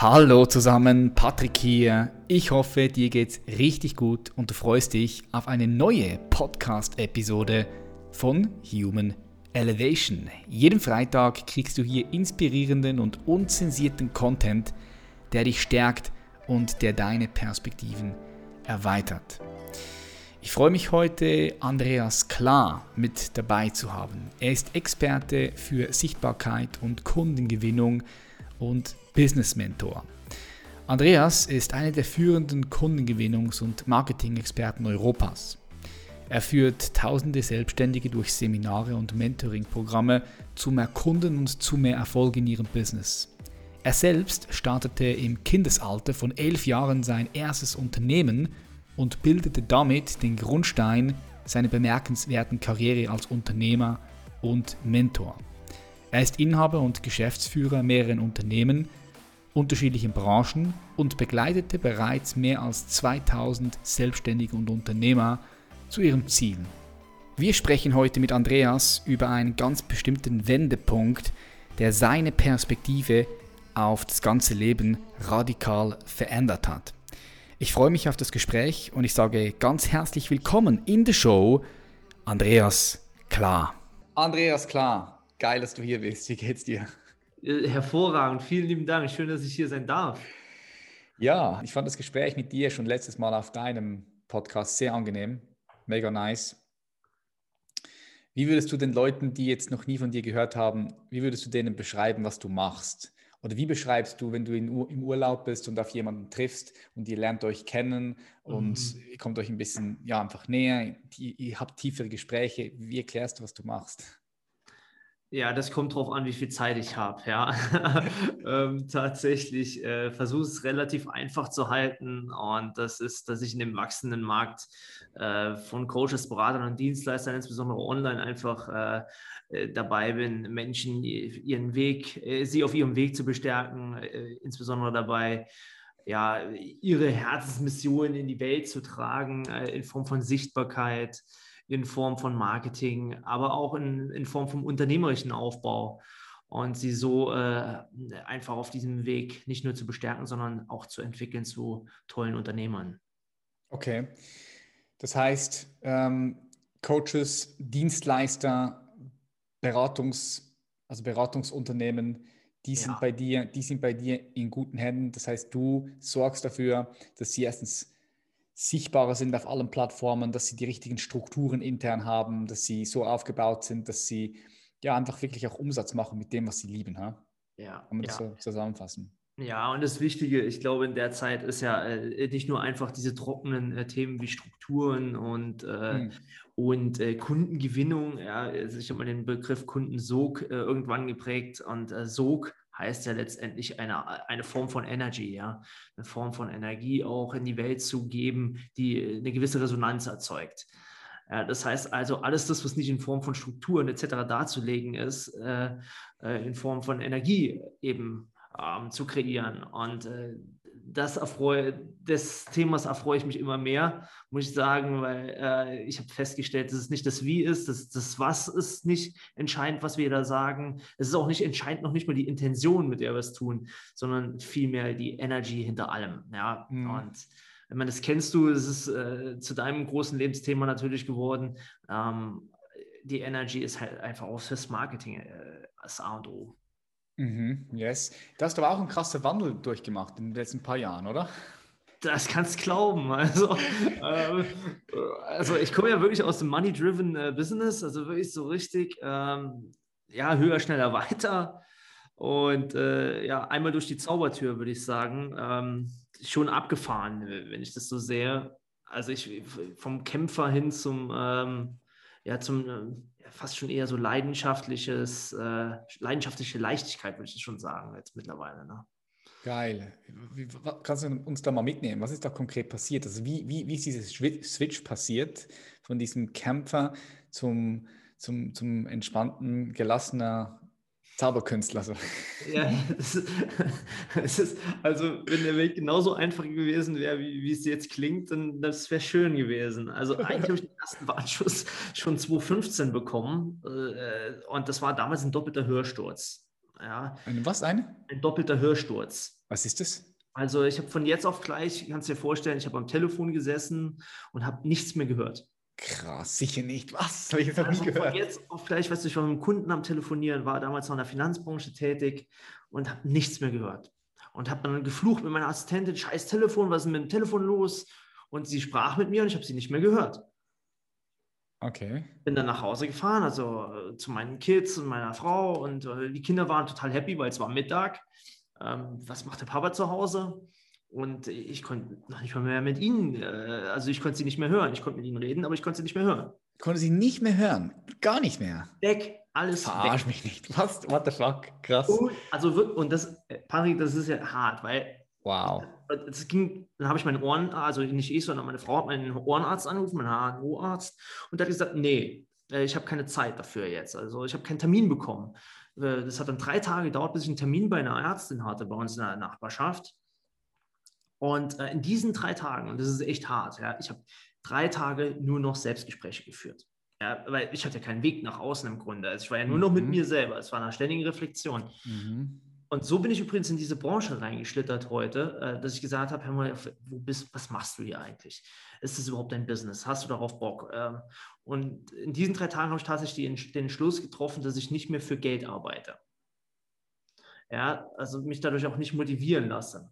Hallo zusammen, Patrick hier. Ich hoffe, dir geht's richtig gut und du freust dich auf eine neue Podcast-Episode von Human Elevation. Jeden Freitag kriegst du hier inspirierenden und unzensierten Content, der dich stärkt und der deine Perspektiven erweitert. Ich freue mich heute, Andreas Klar mit dabei zu haben. Er ist Experte für Sichtbarkeit und Kundengewinnung und Business Mentor. Andreas ist einer der führenden Kundengewinnungs- und Marketing-Experten Europas. Er führt tausende Selbstständige durch Seminare und Mentoring-Programme zu mehr Kunden und zu mehr Erfolg in ihrem Business. Er selbst startete im Kindesalter von elf Jahren sein erstes Unternehmen und bildete damit den Grundstein seiner bemerkenswerten Karriere als Unternehmer und Mentor. Er ist Inhaber und Geschäftsführer mehrerer Unternehmen, unterschiedlichen Branchen und begleitete bereits mehr als 2000 Selbstständige und Unternehmer zu ihrem Ziel. Wir sprechen heute mit Andreas über einen ganz bestimmten Wendepunkt, der seine Perspektive auf das ganze Leben radikal verändert hat. Ich freue mich auf das Gespräch und ich sage ganz herzlich willkommen in der Show, Andreas Klar. Andreas Klar, Geil, dass du hier bist. Wie geht's dir? Äh, hervorragend. Vielen lieben Dank. Schön, dass ich hier sein darf. Ja, ich fand das Gespräch mit dir schon letztes Mal auf deinem Podcast sehr angenehm. Mega nice. Wie würdest du den Leuten, die jetzt noch nie von dir gehört haben, wie würdest du denen beschreiben, was du machst? Oder wie beschreibst du, wenn du in, im Urlaub bist und auf jemanden triffst und ihr lernt euch kennen und mhm. ihr kommt euch ein bisschen ja, einfach näher, ihr, ihr habt tiefere Gespräche, wie erklärst du, was du machst? Ja, das kommt drauf an, wie viel Zeit ich habe. Ja, ähm, tatsächlich äh, versuche es relativ einfach zu halten und das ist, dass ich in dem wachsenden Markt äh, von Coaches, Beratern und Dienstleistern, insbesondere online, einfach äh, äh dabei bin, Menschen ihren Weg, äh, sie auf ihrem Weg zu bestärken, äh, insbesondere dabei, ja, ihre Herzensmission in die Welt zu tragen, in Form von Sichtbarkeit in Form von Marketing, aber auch in, in Form vom unternehmerischen Aufbau und sie so äh, einfach auf diesem Weg nicht nur zu bestärken, sondern auch zu entwickeln zu tollen Unternehmern. Okay. Das heißt, ähm, Coaches, Dienstleister, Beratungs, also Beratungsunternehmen, die sind ja. bei dir, die sind bei dir in guten Händen. Das heißt, du sorgst dafür, dass sie erstens sichtbarer sind auf allen Plattformen, dass sie die richtigen Strukturen intern haben, dass sie so aufgebaut sind, dass sie ja einfach wirklich auch Umsatz machen mit dem, was sie lieben. Ha? Ja. Kann man das so zusammenfassen? Ja, und das Wichtige, ich glaube, in der Zeit ist ja äh, nicht nur einfach diese trockenen äh, Themen wie Strukturen und, äh, hm. und äh, Kundengewinnung. Ja, also ich habe mal den Begriff Kundensog äh, irgendwann geprägt und äh, Sog heißt ja letztendlich eine, eine Form von Energy, ja, eine Form von Energie auch in die Welt zu geben, die eine gewisse Resonanz erzeugt. Das heißt also, alles das, was nicht in Form von Strukturen etc. darzulegen ist, äh, äh, in Form von Energie eben ähm, zu kreieren. Und äh, das erfreue, des Themas erfreue ich mich immer mehr, muss ich sagen, weil äh, ich habe festgestellt, dass es nicht das Wie ist, das, das Was ist nicht entscheidend, was wir da sagen. Es ist auch nicht entscheidend, noch nicht mal die Intention, mit der wir es tun, sondern vielmehr die Energy hinter allem. Ja, mhm. und wenn man das kennst du, es ist äh, zu deinem großen Lebensthema natürlich geworden. Ähm, die Energy ist halt einfach auch fürs Marketing äh, das A und O. Mhm, yes. Da hast du aber auch einen krassen Wandel durchgemacht in den letzten paar Jahren, oder? Das kannst du glauben. Also, äh, also ich komme ja wirklich aus dem Money-Driven äh, Business, also wirklich so richtig, ähm, ja, höher, schneller, weiter. Und äh, ja, einmal durch die Zaubertür, würde ich sagen, ähm, schon abgefahren, wenn ich das so sehe. Also ich vom Kämpfer hin zum, ähm, ja, zum ähm, fast schon eher so leidenschaftliches, äh, leidenschaftliche Leichtigkeit, würde ich schon sagen, jetzt mittlerweile. Ne? Geil. Wie, kannst du uns da mal mitnehmen? Was ist da konkret passiert? Also wie, wie, wie ist dieses Switch passiert von diesem Kämpfer zum, zum, zum entspannten, gelassener Zauberkünstler. So. Ja, es ist, es ist, also wenn der Weg genauso einfach gewesen wäre, wie, wie es jetzt klingt, dann das wäre schön gewesen. Also eigentlich habe ich den ersten Warnschuss schon 2015 bekommen äh, und das war damals ein doppelter Hörsturz. Ja. Ein, was, eine? Ein doppelter Hörsturz. Was ist das? Also ich habe von jetzt auf gleich, kannst du dir vorstellen, ich habe am Telefon gesessen und habe nichts mehr gehört. Krass, sicher nicht. Was? Habe ich jetzt noch Also nie gehört. von jetzt auf gleich, weißt du, ich war mit einem Kunden am Telefonieren, war damals noch in der Finanzbranche tätig und habe nichts mehr gehört. Und habe dann geflucht mit meiner Assistentin, scheiß Telefon, was ist denn mit dem Telefon los? Und sie sprach mit mir und ich habe sie nicht mehr gehört. Okay. Bin dann nach Hause gefahren, also äh, zu meinen Kids und meiner Frau und äh, die Kinder waren total happy, weil es war Mittag. Ähm, was macht der Papa zu Hause? Und ich konnte noch nicht mal mehr mit ihnen, äh, also ich konnte sie nicht mehr hören. Ich konnte mit ihnen reden, aber ich konnte sie nicht mehr hören. Konnte sie nicht mehr hören. Gar nicht mehr. Weg, alles Verarsch weg. mich nicht. Was? What the fuck? Krass. Und, also und das, äh, Patrick, das ist ja hart, weil Wow. es ging, dann habe ich meinen Ohren, also nicht ich, sondern meine Frau hat meinen Ohrenarzt angerufen, meinen HNO-Arzt, und der hat gesagt, nee, äh, ich habe keine Zeit dafür jetzt. Also ich habe keinen Termin bekommen. Das hat dann drei Tage gedauert, bis ich einen Termin bei einer Ärztin hatte, bei uns in der Nachbarschaft. Und äh, in diesen drei Tagen, und das ist echt hart, ja, ich habe drei Tage nur noch Selbstgespräche geführt. Ja, weil ich hatte keinen Weg nach außen im Grunde. Also ich war ja nur noch mit Mhm. mir selber. Es war eine ständige Reflexion. Mhm. Und so bin ich übrigens in diese Branche reingeschlittert heute, äh, dass ich gesagt habe, hör mal, wo bist, was machst du hier eigentlich? Ist das überhaupt dein Business? Hast du darauf Bock? Ähm, Und in diesen drei Tagen habe ich tatsächlich den, den Entschluss getroffen, dass ich nicht mehr für Geld arbeite. Ja, also mich dadurch auch nicht motivieren lasse.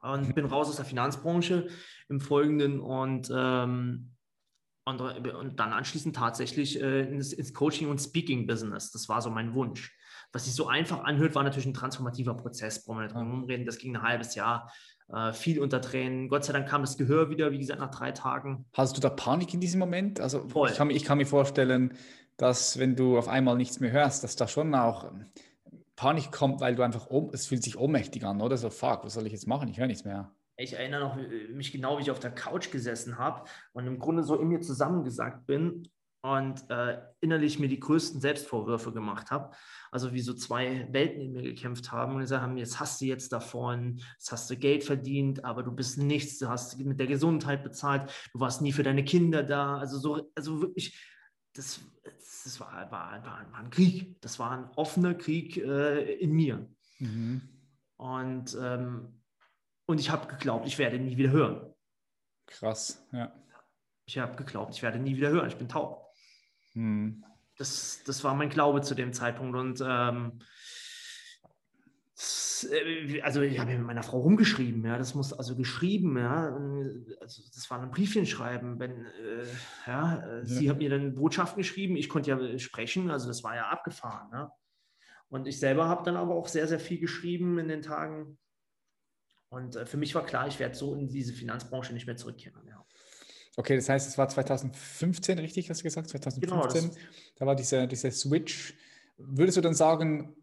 Und bin raus aus der Finanzbranche im Folgenden und, ähm, und, und dann anschließend tatsächlich äh, ins, ins Coaching- und Speaking-Business. Das war so mein Wunsch. Was sich so einfach anhört, war natürlich ein transformativer Prozess, brauchen wir nicht drum rumreden. Das ging ein halbes Jahr, äh, viel unter Tränen. Gott sei Dank kam das Gehör wieder, wie gesagt, nach drei Tagen. Hast du da Panik in diesem Moment? Also ich kann, mir- ich kann mir vorstellen, dass wenn du auf einmal nichts mehr hörst, dass da schon auch ähm, Panik kommt, weil du einfach, ohm- es fühlt sich ohnmächtig an, oder? So, fuck, was soll ich jetzt machen? Ich höre nichts mehr. Ich erinnere noch äh, mich genau, wie ich auf der Couch gesessen habe und im Grunde so in mir zusammengesagt bin und äh, innerlich mir die größten Selbstvorwürfe gemacht habe. Also wie so zwei Welten in mir gekämpft haben und gesagt haben, jetzt hast du jetzt davon, jetzt hast du Geld verdient, aber du bist nichts, du hast mit der Gesundheit bezahlt, du warst nie für deine Kinder da. Also so, also wirklich, das, das war, war, war, war ein Krieg. Das war ein offener Krieg äh, in mir. Mhm. Und, ähm, und ich habe geglaubt, ich werde nie wieder hören. Krass, ja. Ich habe geglaubt, ich werde nie wieder hören. Ich bin taub. Mhm. Das, das war mein Glaube zu dem Zeitpunkt. Und ähm, äh, also ich habe mit meiner Frau rumgeschrieben, ja, das muss also geschrieben, ja, also das war ein Briefchen schreiben, wenn, äh, ja, äh, sie hat mir dann Botschaften geschrieben, ich konnte ja sprechen, also das war ja abgefahren, ja. Und ich selber habe dann aber auch sehr, sehr viel geschrieben in den Tagen. Und äh, für mich war klar, ich werde so in diese Finanzbranche nicht mehr zurückkehren. Ja. Okay, das heißt, es war 2015, richtig, hast du gesagt? 2015. Genau, da war dieser, dieser Switch. Würdest du dann sagen,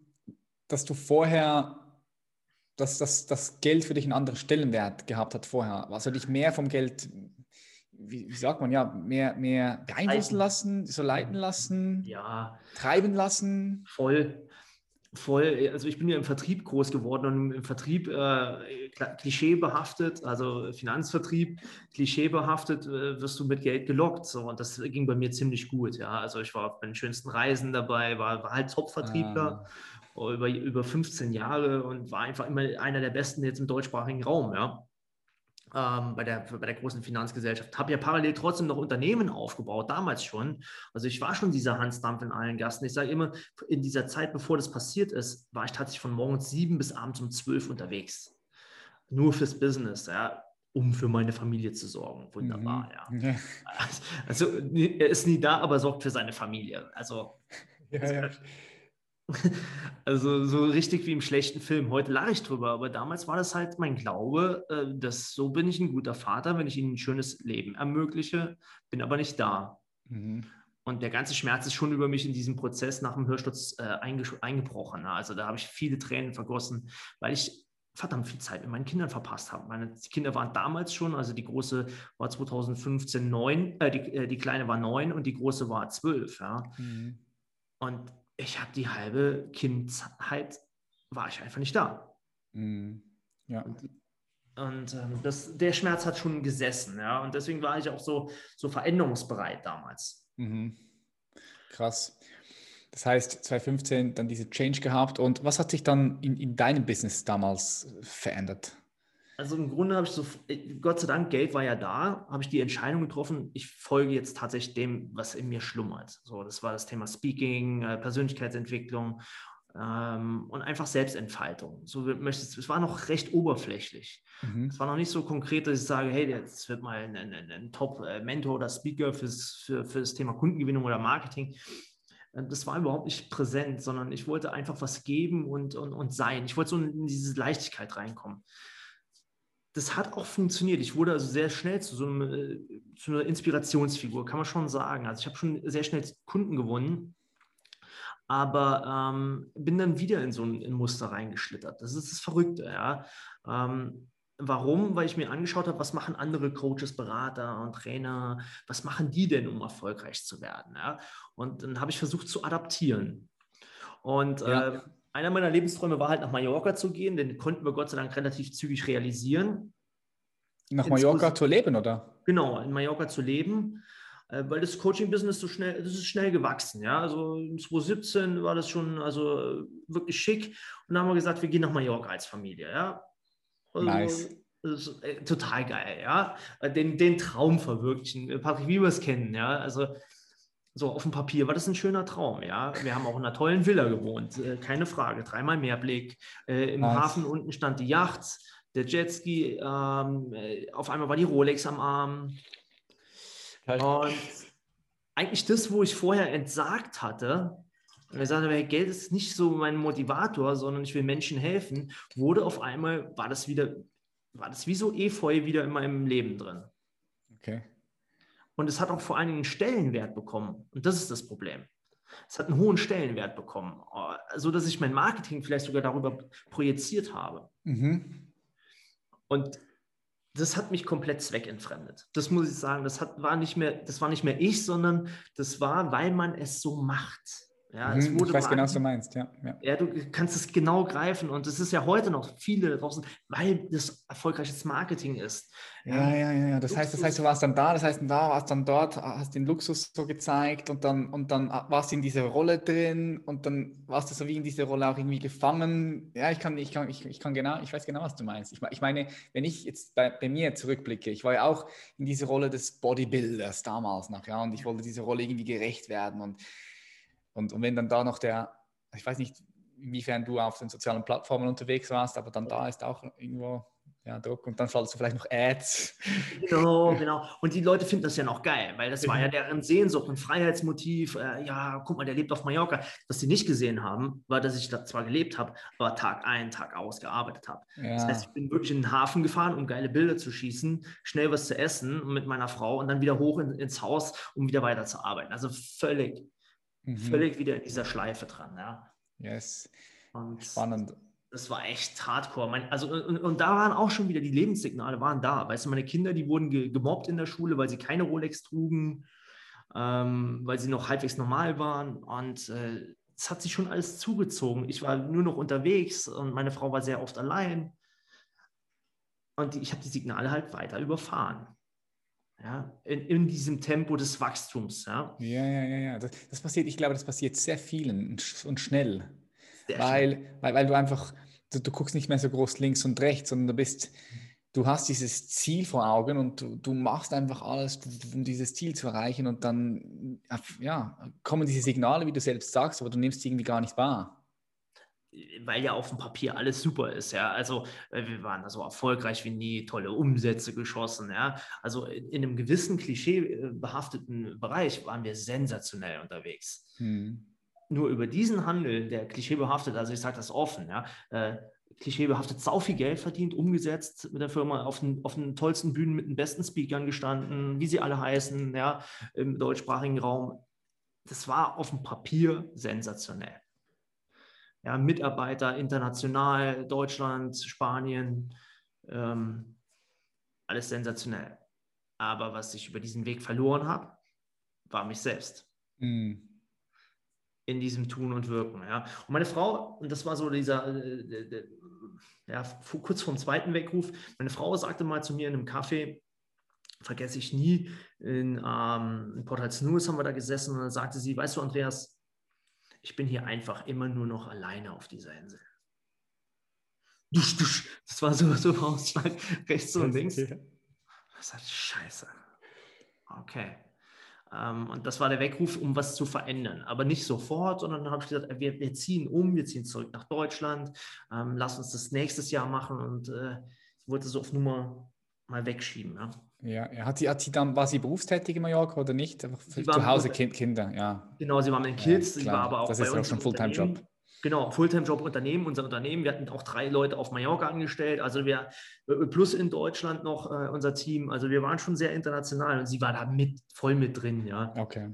dass du vorher, dass das, das Geld für dich einen anderen Stellenwert gehabt hat vorher? Also dich mehr vom Geld, wie, wie sagt man, ja, mehr, mehr beeinflussen lassen, so leiten lassen, ja, treiben lassen? voll. Voll, also ich bin ja im Vertrieb groß geworden und im Vertrieb äh, klischeebehaftet, also Finanzvertrieb, klischeebehaftet äh, wirst du mit Geld gelockt. So, und das ging bei mir ziemlich gut. Ja, also ich war bei den schönsten Reisen dabei, war, war halt Top-Vertriebler Ah. Über, über 15 Jahre und war einfach immer einer der besten jetzt im deutschsprachigen Raum, ja. Ähm, bei, der, bei der großen Finanzgesellschaft. Habe ja parallel trotzdem noch Unternehmen aufgebaut, damals schon. Also ich war schon dieser Hansdampf in allen Gassen. Ich sage immer, in dieser Zeit, bevor das passiert ist, war ich tatsächlich von morgens sieben bis abends um zwölf unterwegs. Nur fürs Business, ja, um für meine Familie zu sorgen. Wunderbar, Mhm. ja. Ja. Also er ist nie da, aber sorgt für seine Familie. Also Ja, ja. also so richtig wie im schlechten Film. Heute lache ich drüber, aber damals war das halt mein Glaube, äh, dass so bin ich ein guter Vater, wenn ich ihnen ein schönes Leben ermögliche, bin aber nicht da. Mhm. Und der ganze Schmerz ist schon über mich in diesem Prozess nach dem Hörsturz äh, einge- eingebrochen. Also da habe ich viele Tränen vergossen, weil ich verdammt viel Zeit mit meinen Kindern verpasst habe. Meine Kinder waren damals schon, also die große war 2015 neun, äh, die, äh, die kleine war neun und die große war zwölf. Ja. Mhm. Und ich habe die halbe Kindheit, war ich einfach nicht da. Mhm. Ja. Und ähm, das, der Schmerz hat schon gesessen, ja. Und deswegen war ich auch so, so veränderungsbereit damals. Mhm. Krass. Das heißt, 2015 dann diese Change gehabt. Und was hat sich dann in, in deinem Business damals verändert? Also im Grunde habe ich so, Gott sei Dank, Geld war ja da, habe ich die Entscheidung getroffen, ich folge jetzt tatsächlich dem, was in mir schlummert. So, das war das Thema Speaking, äh, Persönlichkeitsentwicklung ähm, und einfach Selbstentfaltung. So möchtest, es war noch recht oberflächlich. Mhm. Es war noch nicht so konkret, dass ich sage, hey, jetzt wird mal ein, ein, ein Top-Mentor oder Speaker fürs, für, für das Thema Kundengewinnung oder Marketing äh, das war überhaupt nicht präsent, sondern ich wollte einfach was geben und, und, und sein. Ich wollte so in diese Leichtigkeit reinkommen das hat auch funktioniert. Ich wurde also sehr schnell zu so einem, äh, zu einer Inspirationsfigur, kann man schon sagen. Also ich habe schon sehr schnell Kunden gewonnen, aber ähm, bin dann wieder in so ein, in Muster reingeschlittert. Das ist das Verrückte, ja. Ähm, warum? Weil ich mir angeschaut habe, was machen andere Coaches, Berater und Trainer, was machen die denn, um erfolgreich zu werden? Ja? Und dann habe ich versucht zu adaptieren. Und ja. äh, einer meiner Lebensträume war halt nach Mallorca zu gehen, den konnten wir Gott sei Dank relativ zügig realisieren. Nach Mallorca zu leben, oder? Genau, in Mallorca zu leben, äh, weil das Coaching-Business so schnell, das ist schnell gewachsen. Ja, also 2017 war das schon also wirklich schick und dann haben wir gesagt, wir gehen nach Mallorca als Familie. Ja, also, nice. Ist äh, total geil, ja. Den, den Traum verwirklichen. Patrick, wie wir es kennen, ja. Also so, auf dem Papier war das ein schöner Traum, ja. Wir haben auch in einer tollen Villa gewohnt, äh, keine Frage. Dreimal Meerblick. Äh, Im nice. Hafen unten stand die Yacht, der Jetski, ähm, äh, auf einmal war die Rolex am Arm. Und eigentlich das, wo ich vorher entsagt hatte, und er sagte, Geld ist nicht so mein Motivator, sondern ich will Menschen helfen, wurde auf einmal, war das wieder, war das wie so Efeu wieder in meinem Leben drin. Okay. Und es hat auch vor allen Dingen einen Stellenwert bekommen. Und das ist das Problem. Es hat einen hohen Stellenwert bekommen, äh, so dass ich mein Marketing vielleicht sogar darüber projiziert habe. Mhm. Und das hat mich komplett zweckentfremdet. Das muss ich sagen. Das hat, war nicht mehr, das war nicht mehr ich, sondern das war, weil man es so macht. Ja, es mhm, wurde ich weiß genau, was du meinst, ja, ja. Ja, du kannst es genau greifen und es ist ja heute noch viele draußen, weil das erfolgreiches Marketing ist. Ja, ja, ja, ja. Das heißt, das heißt, du warst dann da, das heißt, da warst dann dort, hast den Luxus so gezeigt und dann, und dann warst du in dieser Rolle drin und dann warst du so wie in dieser Rolle auch irgendwie gefangen. Ja, ich kann, ich kann, ich, ich kann genau, ich weiß genau, was du meinst. Ich, ich meine, wenn ich jetzt bei, bei mir zurückblicke, ich war ja auch in dieser Rolle des Bodybuilders damals noch, ja, und ich wollte dieser Rolle irgendwie gerecht werden und und, und wenn dann da noch der, ich weiß nicht, inwiefern du auf den sozialen Plattformen unterwegs warst, aber dann da ist auch irgendwo ja, Druck und dann schaltest du vielleicht noch Ads. Genau, genau. Und die Leute finden das ja noch geil, weil das war ja deren Sehnsucht und Freiheitsmotiv. Äh, ja, guck mal, der lebt auf Mallorca. Was sie nicht gesehen haben, war, dass ich da zwar gelebt habe, aber Tag ein, Tag aus gearbeitet habe. Ja. Das heißt, ich bin wirklich in den Hafen gefahren, um geile Bilder zu schießen, schnell was zu essen mit meiner Frau und dann wieder hoch in, ins Haus, um wieder weiterzuarbeiten. Also völlig mhm. völlig wieder in dieser Schleife dran. Ja. Yes. Und Spannend. Das war echt hardcore. Mein, also, und, und, da waren auch schon wieder die Lebenssignale waren da. Weißt du, meine Kinder, die wurden ge gemobbt in der Schule, weil sie keine Rolex trugen, ähm, weil sie noch halbwegs normal waren. Und äh, es hat sich schon alles zugezogen. Ich war nur noch unterwegs und meine Frau war sehr oft allein. Und ich habe die Signale halt weiter überfahren. Ja, in, in, diesem Tempo des Wachstums. Ja, ja, ja, ja. ja. Das, das, passiert, ich glaube, das passiert sehr vielen und schnell. Sehr weil, schnell. Weil, weil du einfach, du, du, guckst nicht mehr so groß links und rechts, sondern du bist, du hast dieses Ziel vor Augen und du, du machst einfach alles, um dieses Ziel zu erreichen und dann ja, kommen diese Signale, wie du selbst sagst, aber du nimmst sie irgendwie gar nicht wahr weil ja auf dem Papier alles super ist, ja. Also äh, wir waren da so erfolgreich wie nie, tolle Umsätze geschossen, ja. Also in, in einem gewissen klischeebehafteten Bereich waren wir sensationell unterwegs. Hm. Nur über diesen Handel, der klischeebehaftet, also ich sage das offen, ja, äh, klischeebehaftet sau viel Geld verdient, umgesetzt mit der Firma auf den, auf den tollsten Bühnen mit den besten Speakern gestanden, wie sie alle heißen, ja, im deutschsprachigen Raum. Das war auf dem Papier sensationell ja, Mitarbeiter international, Deutschland, Spanien, ähm, alles sensationell. Aber was ich über diesen Weg verloren habe, war mich selbst. Mhm. In diesem Tun und Wirken. Ja. Und meine Frau, und das war so dieser, äh, äh, ja, kurz vor dem zweiten Weckruf, meine Frau sagte mal zu mir in einem Café, vergesse ich nie, in, ähm, in Port News haben wir da gesessen und dann sagte sie, weißt du, Andreas, ich bin hier einfach immer nur noch alleine auf dieser Insel. Das war so, so Ausschlag rechts und links. Das ist scheiße. Okay. Ähm, und das war der Weckruf, um was zu verändern. Aber nicht sofort, sondern dann habe ich gesagt, wir, wir, ziehen um, wir ziehen zurück nach Deutschland, ähm, lass uns das nächstes Jahr machen. Und äh, ich wollte so auf Nummer mal wegschieben. Ja. Ja, ja. Hat, sie, hat sie dann, war sie berufstätig in Mallorca oder nicht? Zu Hause kind, Kinder, ja. Genau, sie war mit den Kids, ja, sie war aber auch Das ist ja auch schon Fulltime-Job. Genau, Fulltime-Job Unternehmen, unser Unternehmen. Wir hatten auch drei Leute auf Mallorca angestellt, also wir plus in Deutschland noch äh, unser Team. Also wir waren schon sehr international und sie war da mit voll mit drin, ja. Okay.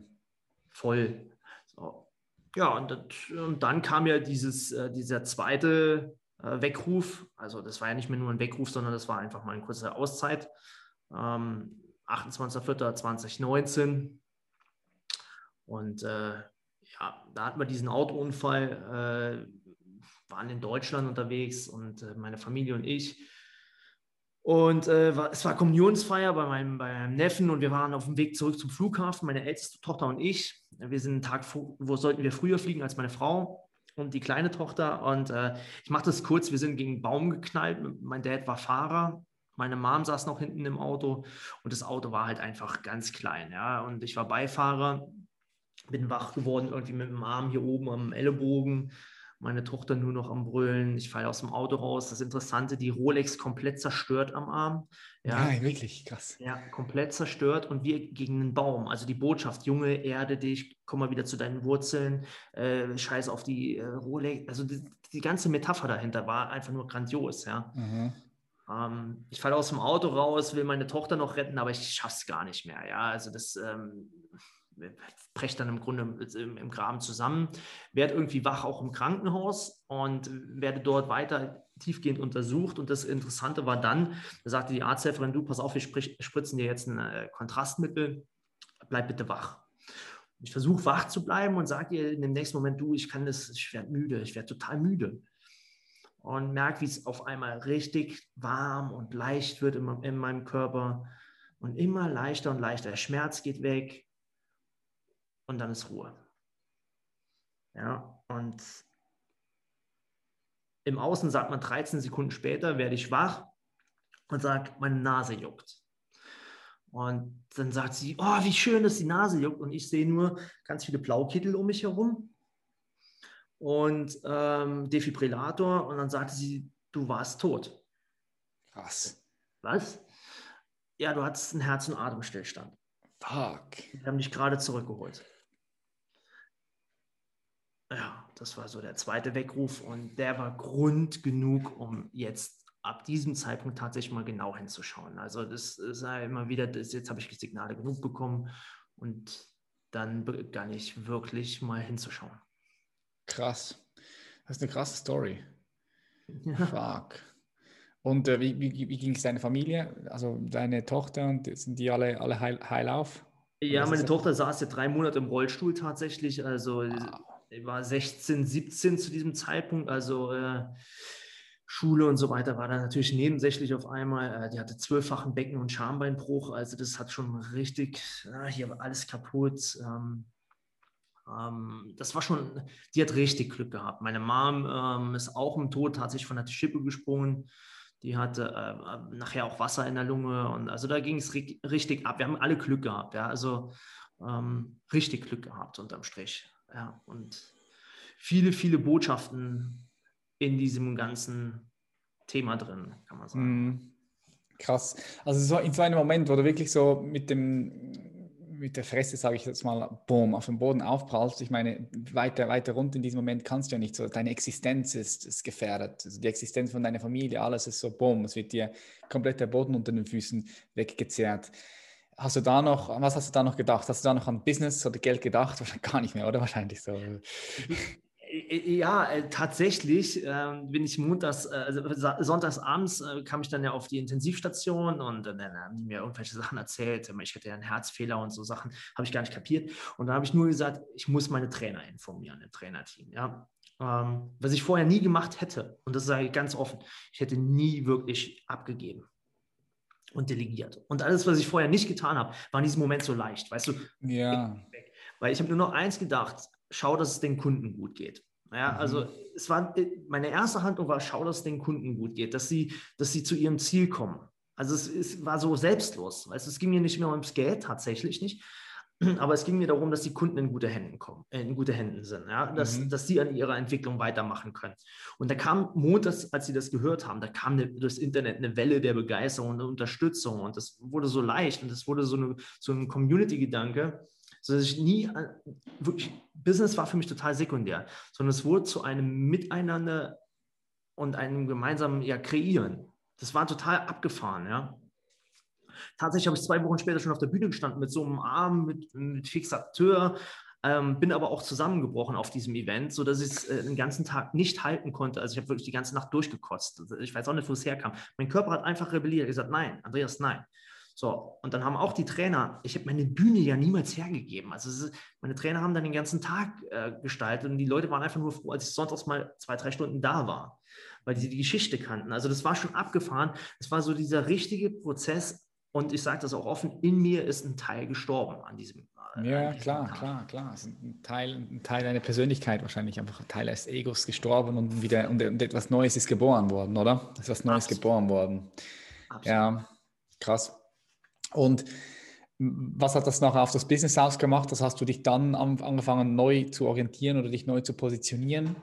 Voll. So. Ja, und, das, und, dann kam ja dieses, äh, dieser zweite äh, Weckruf. Also das war ja nicht mehr nur ein Weckruf, sondern das war einfach mal eine kurze Auszeit. Ähm, 28.04.2019. Und äh, ja, da hatten wir diesen Autounfall, äh, waren in Deutschland unterwegs und äh, meine Familie und ich. Und äh, es war Kommunionsfeier bei meinem, bei meinem Neffen und wir waren auf dem Weg zurück zum Flughafen, meine älteste Tochter und ich. Wir sind einen Tag, wo sollten wir früher fliegen als meine Frau und die kleine Tochter. Und äh, ich mache das kurz, wir sind gegen einen Baum geknallt. Mein Dad war Fahrer, meine Mom saß noch hinten im Auto und das Auto war halt einfach ganz klein. Ja? Und ich war Beifahrer bin wach geworden, irgendwie mit dem Arm hier oben am Ellenbogen. Meine Tochter nur noch am Brüllen. Ich falle aus dem Auto raus. Das Interessante, die Rolex komplett zerstört am Arm. Ja, ja wirklich krass. Ja, komplett zerstört und wir gegen einen Baum. Also die Botschaft, Junge, erde dich, komm mal wieder zu deinen Wurzeln, äh, scheiß auf die äh, Rolex. Also die, die, ganze Metapher dahinter war einfach nur grandios. Ja. Mhm. Ähm, ich falle aus dem Auto raus, will meine Tochter noch retten, aber ich schaff's gar nicht mehr. Ja, also das. Ähm, breche dann im Grunde im, im Graben zusammen, werde irgendwie wach auch im Krankenhaus und werde dort weiter tiefgehend untersucht. Und das Interessante war dann, da sagte die Arzthelferin, du, pass auf, wir spritzen dir jetzt ein äh, Kontrastmittel, bleib bitte wach. Ich versuche wach zu bleiben und sage ihr in dem nächsten Moment, du, ich kann das, ich werde müde, ich werde total müde. Und merke, wie es auf einmal richtig warm und leicht wird in, in meinem Körper und immer leichter und leichter. Der Schmerz geht weg, und dann ist Ruhe. Ja, und im Außen sagt man 13 Sekunden später, werde ich wach und sagt, meine Nase juckt. Und dann sagt sie, oh, wie schön, dass die Nase juckt. Und ich sehe nur ganz viele Blaukittel um mich herum und ähm, Defibrillator. Und dann sagte sie, du warst tot. Krass. Was? Ja, du hattest einen Herz- und Atemstillstand. Fuck. Wir haben dich gerade zurückgeholt ja, das war so der zweite Weckruf und der war Grund genug, um jetzt ab diesem Zeitpunkt tatsächlich mal genau hinzuschauen. Also das ist ja immer wieder, das, jetzt habe ich Signale genug bekommen und dann begann ich wirklich mal hinzuschauen. Krass. Das ist eine krasse Story. Ja. Fuck. Und äh, wie, wie, wie ging es deiner Familie? Also deine Tochter und sind die alle, alle heil, heil auf? Ja, meine Tochter saß ja drei Monate im Rollstuhl tatsächlich. Also wow ich war 16, 17 zu diesem Zeitpunkt, also äh, Schule und so weiter war da natürlich nebensächlich auf einmal. Äh, die hatte zwölffachen Becken- und Schambeinbruch, also das hat schon richtig, ja, hier war alles kaputt. Ähm, ähm, das war schon, die hat richtig Glück gehabt. Meine Mom ähm, ist auch im Tod tatsächlich von der Schippe gesprungen. Die hatte äh, nachher auch Wasser in der Lunge und also da ging es richtig ab. Wir haben alle Glück gehabt, ja, also ähm, richtig Glück gehabt unterm Strich. Ja, und viele, viele Botschaften in diesem ganzen Thema drin, kann man sagen. Mhm. Krass. Also so in so einem Moment, wo du wirklich so mit dem mit der Fresse, sage ich jetzt mal, boom, auf dem Boden aufprallst. Ich meine, weiter, weiter runter in diesem Moment kannst du ja nicht so. Deine Existenz ist, ist gefährdet. Also die Existenz von deiner Familie, alles ist so, boom, es wird dir komplett der Boden unter den Füßen weggezerrt. Hast du da noch, was hast du da noch gedacht? Hast du da noch an Business oder Geld gedacht? Wahrscheinlich gar nicht mehr, oder? Wahrscheinlich so. Ja, äh, tatsächlich äh, bin ich montags, äh, also sonntags abends äh, kam ich dann ja auf die Intensivstation und dann haben die mir irgendwelche Sachen erzählt. Ich hätte ja einen Herzfehler und so Sachen, habe ich gar nicht kapiert. Und da habe ich nur gesagt, ich muss meine Trainer informieren, im Trainerteam. Ja. Ähm, was ich vorher nie gemacht hätte, und das sage ich ganz offen, ich hätte nie wirklich abgegeben und delegiert. Und alles, was ich vorher nicht getan habe, war in diesem Moment so leicht, weißt du? Ja. Weil ich habe nur noch eins gedacht, schau, dass es den Kunden gut geht. Ja, also mhm. es war meine erste Handlung war, schau, dass es den Kunden gut geht, dass sie, dass sie zu ihrem Ziel kommen. Also es, es war so selbstlos. Weißt, es ging mir nicht mehr ums Geld, tatsächlich nicht. Aber es ging mir darum, dass die Kunden in gute Händen kommen, äh, in gute Händen sind, ja? dass, mhm. dass sie an ihrer Entwicklung weitermachen können. Und da kam montags, als sie das gehört haben, da kam eine, durchs Internet eine Welle der Begeisterung und Unterstützung und das wurde so leicht und das wurde so, eine, so ein Community-Gedanke, sodass ich nie, wirklich, Business war für mich total sekundär, sondern es wurde zu einem Miteinander und einem gemeinsamen ja, Kreieren. Das war total abgefahren, ja. Tatsächlich habe ich zwei Wochen später schon auf der Bühne gestanden mit so einem Arm, mit, mit Fixateur, ähm, bin aber auch zusammengebrochen auf diesem Event, sodass ich es äh, den ganzen Tag nicht halten konnte. Also ich habe wirklich die ganze Nacht durchgekotzt. Ich weiß auch nicht, wo es herkam. Mein Körper hat einfach rebelliert, gesagt, nein, Andreas, nein. So, und dann haben auch die Trainer, ich habe meine Bühne ja niemals hergegeben. Also ist, meine Trainer haben dann den ganzen Tag äh, gestaltet und die Leute waren einfach nur froh, als ich sonntags mal zwei, drei Stunden da war, weil sie die Geschichte kannten. Also das war schon abgefahren. Es war so dieser richtige Prozess, und ich sage das auch offen, in mir ist ein Teil gestorben an diesem. Äh, ja, an diesem klar, Tag. klar, klar. Es ist ein Teil, ein Teil deiner Persönlichkeit wahrscheinlich, einfach ein Teil des Egos gestorben und wieder und, und etwas Neues ist geboren worden, oder? Es ist was Neues Absolut. geboren worden. Absolut. Ja, krass. Und was hat das nachher auf das Business ausgemacht? Das hast du dich dann angefangen neu zu orientieren oder dich neu zu positionieren?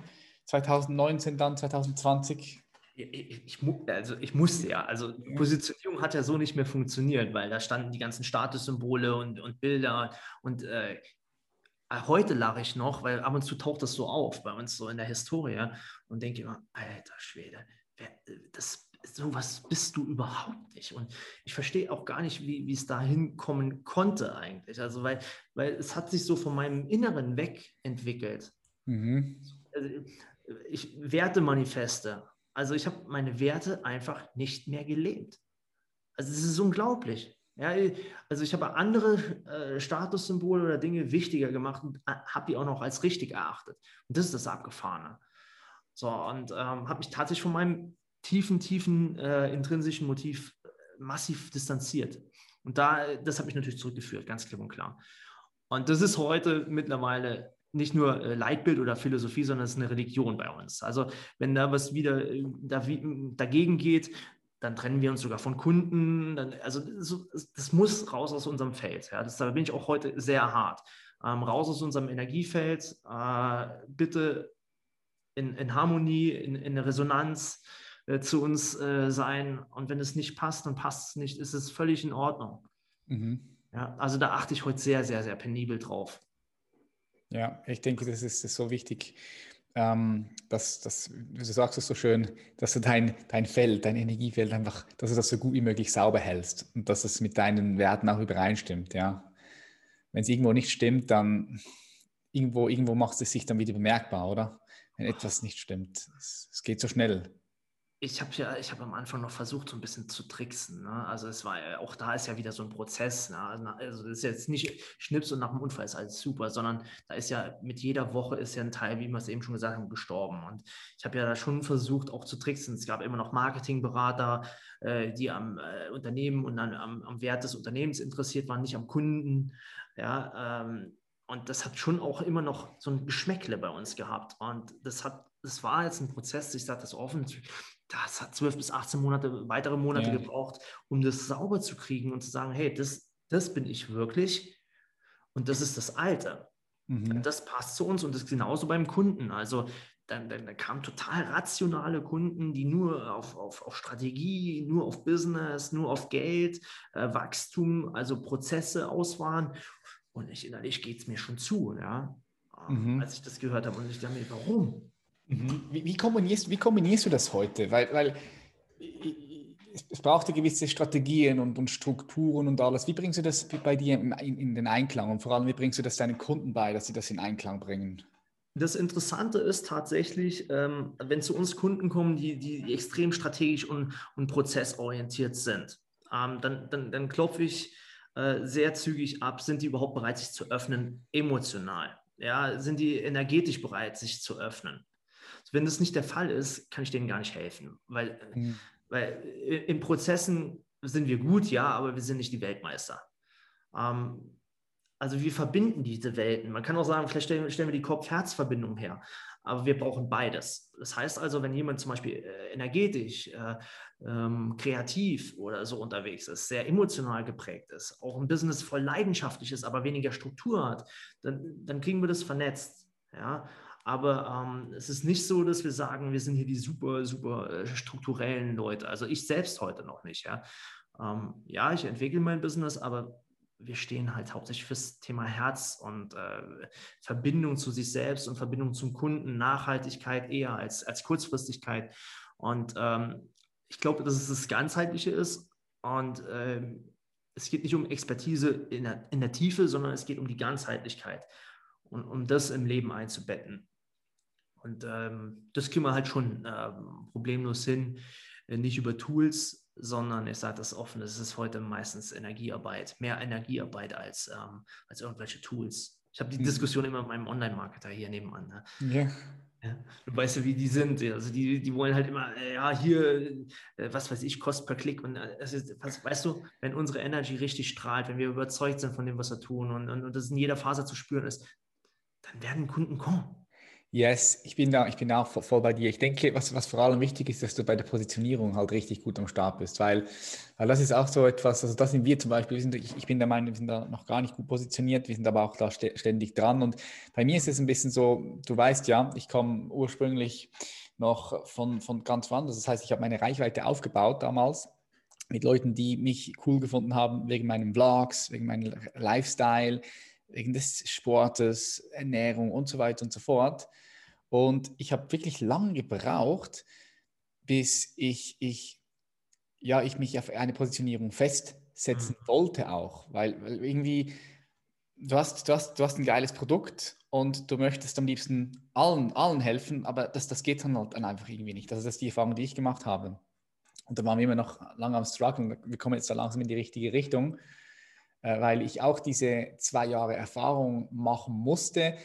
2019 dann, 2020? ich, ich, also ich musste ja, also Positionierung hat ja so nicht mehr funktioniert, weil da standen die ganzen Statussymbole und, und Bilder und äh, heute lache ich noch, weil ab und zu taucht das so auf bei uns so in der Historie und denke immer, alter Schwede, wer, das, sowas bist du überhaupt nicht. Und ich verstehe auch gar nicht, wie, wie es dahin kommen konnte eigentlich. Also weil, weil es hat sich so von meinem Inneren weg entwickelt. Mhm. Also ich Wertemanifeste also ich habe meine Werte einfach nicht mehr gelebt. Also es ist unglaublich. Ja, also ich habe andere äh, Statussymbole oder Dinge wichtiger gemacht und äh, habe die auch noch als richtig erachtet. Und das ist das Abgefahrene. So, und ähm, habe mich tatsächlich von meinem tiefen, tiefen äh, intrinsischen Motiv äh, massiv distanziert. Und da, das hat mich natürlich zurückgeführt, ganz klipp und klar. Und das ist heute mittlerweile nicht nur äh, Leitbild oder Philosophie, sondern es ist eine Religion bei uns. Also wenn da was wieder äh, da, dagegen geht, dann trennen wir uns sogar von Kunden. Dann, also das, das, muss raus aus unserem Feld. Ja. Das, da bin ich auch heute sehr hart. Ähm, raus aus unserem Energiefeld. Äh, bitte in, in, Harmonie, in, in Resonanz äh, zu uns äh, sein. Und wenn es nicht passt, dann passt es nicht. Ist es völlig in Ordnung. Mhm. Ja, also da achte ich heute sehr, sehr, sehr penibel drauf. Ja, ich denke, das ist, das ist so wichtig, ähm, dass, dass, du sagst es so schön, dass du dein, dein Feld, dein Energiefeld einfach, dass du das so gut wie möglich sauber hältst und dass es mit deinen Werten auch übereinstimmt, ja. Wenn es irgendwo nicht stimmt, dann irgendwo, irgendwo macht es sich dann wieder bemerkbar, oder? Wenn etwas nicht stimmt. Es, es geht so schnell ich habe ja, ich habe am Anfang noch versucht, so ein bisschen zu tricksen. Ne? Also es war auch da ist ja wieder so ein Prozess. Ne? Also, also das ist jetzt nicht Schnips und nach dem Unfall ist alles super, sondern da ist ja mit jeder Woche ist ja ein Teil, wie wir es eben schon gesagt haben, gestorben. Und ich habe ja da schon versucht, auch zu tricksen. Es gab immer noch Marketingberater, äh, die am äh, Unternehmen und dann am, am, Wert des Unternehmens interessiert waren, nicht am Kunden. Ja, ähm, und das hat schon auch immer noch so ein Geschmäckle bei uns gehabt. Und das hat, das war jetzt ein Prozess, ich sage das offen, das hat zwölf bis 18 Monate, weitere Monate ja. gebraucht, um das sauber zu kriegen und zu sagen, hey, das, das bin ich wirklich und das ist das Alte. Mhm. Das passt zu uns und das ist genauso beim Kunden. Also dann, dann, dann kamen total rationale Kunden, die nur auf, auf, auf Strategie, nur auf Business, nur auf Geld, äh, Wachstum, also Prozesse aus waren. Und ich innerlich geht es mir schon zu, ja, mhm. als ich das gehört habe. Und ich dachte mir, warum? Mhm. Wie, wie, kombinierst, wie kombinierst du das heute? Weil, weil es braucht ja gewisse Strategien und, und, Strukturen und alles. Wie bringst du das bei dir in, in, den Einklang? Und vor allem, wie bringst du das deinen Kunden bei, dass sie das in Einklang bringen? Das Interessante ist tatsächlich, ähm, wenn zu uns Kunden kommen, die, die extrem strategisch und, und prozessorientiert sind, ähm, dann, dann, dann klopfe ich äh, sehr zügig ab, sind die überhaupt bereit, sich zu öffnen, emotional? Ja, sind die energetisch bereit, sich zu öffnen? Wenn das nicht der Fall ist, kann ich denen gar nicht helfen, weil, mhm. weil in Prozessen sind wir gut, ja, aber wir sind nicht die Weltmeister. Ähm, Also wir verbinden diese Welten. Man kann auch sagen, vielleicht stellen, stellen wir die Kopf-Herz-Verbindung her. Aber wir brauchen beides. Das heißt also, wenn jemand zum Beispiel äh, energetisch, äh, ähm, kreativ oder so unterwegs ist, sehr emotional geprägt ist, auch ein Business voll leidenschaftlich ist, aber weniger Struktur hat, dann, dann kriegen wir das vernetzt. Ja? Aber ähm, es ist nicht so, dass wir sagen, wir sind hier die super, super äh, strukturellen Leute. Also ich selbst heute noch nicht. Ja, ähm, ja ich entwickle mein Business, aber wir stehen halt hauptsächlich fürs Thema Herz und äh, Verbindung zu sich selbst und Verbindung zum Kunden, Nachhaltigkeit eher als, als Kurzfristigkeit. Und ähm, ich glaube, dass es das Ganzheitliche ist. Und ähm, es geht nicht um Expertise in der, in der Tiefe, sondern es geht um die Ganzheitlichkeit und um das im Leben einzubetten. Und ähm, das kriegen wir halt schon ähm, problemlos hin, äh, nicht über Tools, sondern ich sage das offen, es ist heute meistens Energiearbeit, mehr Energiearbeit als, ähm, als irgendwelche Tools. Ich habe die mhm. Diskussion immer mit meinem Online-Marketer hier nebenan. Ne? Ja. Ja, du weißt ja, wie die sind. Also die, die wollen halt immer, äh, ja, hier, äh, was weiß ich, Kost per Klick. Und ist, was, weißt du, wenn unsere Energy richtig strahlt, wenn wir überzeugt sind von dem, was wir tun und, und, und das in jeder Faser zu spüren ist, dann werden Kunden kommen. Yes, ich bin da, ich bin auch voll bei dir. Ich denke, was, was vor allem wichtig ist, dass du bei der Positionierung halt richtig gut am Start bist, weil, weil das ist auch so etwas, also das sind wir zum Beispiel, wir sind, ich, ich bin der Meinung, wir sind da noch gar nicht gut positioniert, wir sind aber auch da ständig dran. Und bei mir ist es ein bisschen so, du weißt ja, ich komme ursprünglich noch von, von ganz woanders, das heißt, ich habe meine Reichweite aufgebaut damals mit Leuten, die mich cool gefunden haben wegen meinen Vlogs, wegen meinem Lifestyle, wegen des Sportes, Ernährung und so weiter und so fort. Und ich habe wirklich lange gebraucht, bis ich, ich, ja, ich mich auf eine Positionierung festsetzen mhm. wollte auch, weil, weil irgendwie, du hast, du, hast, du hast ein geiles Produkt und du möchtest am liebsten allen, allen helfen, aber das, das geht dann halt dann einfach irgendwie nicht. Also das ist die Erfahrung, die ich gemacht habe. Und da waren wir immer noch lange am Struggle. Wir kommen jetzt da langsam in die richtige Richtung. Äh, weil ich auch diese zwei Jahre Erfahrung machen musste,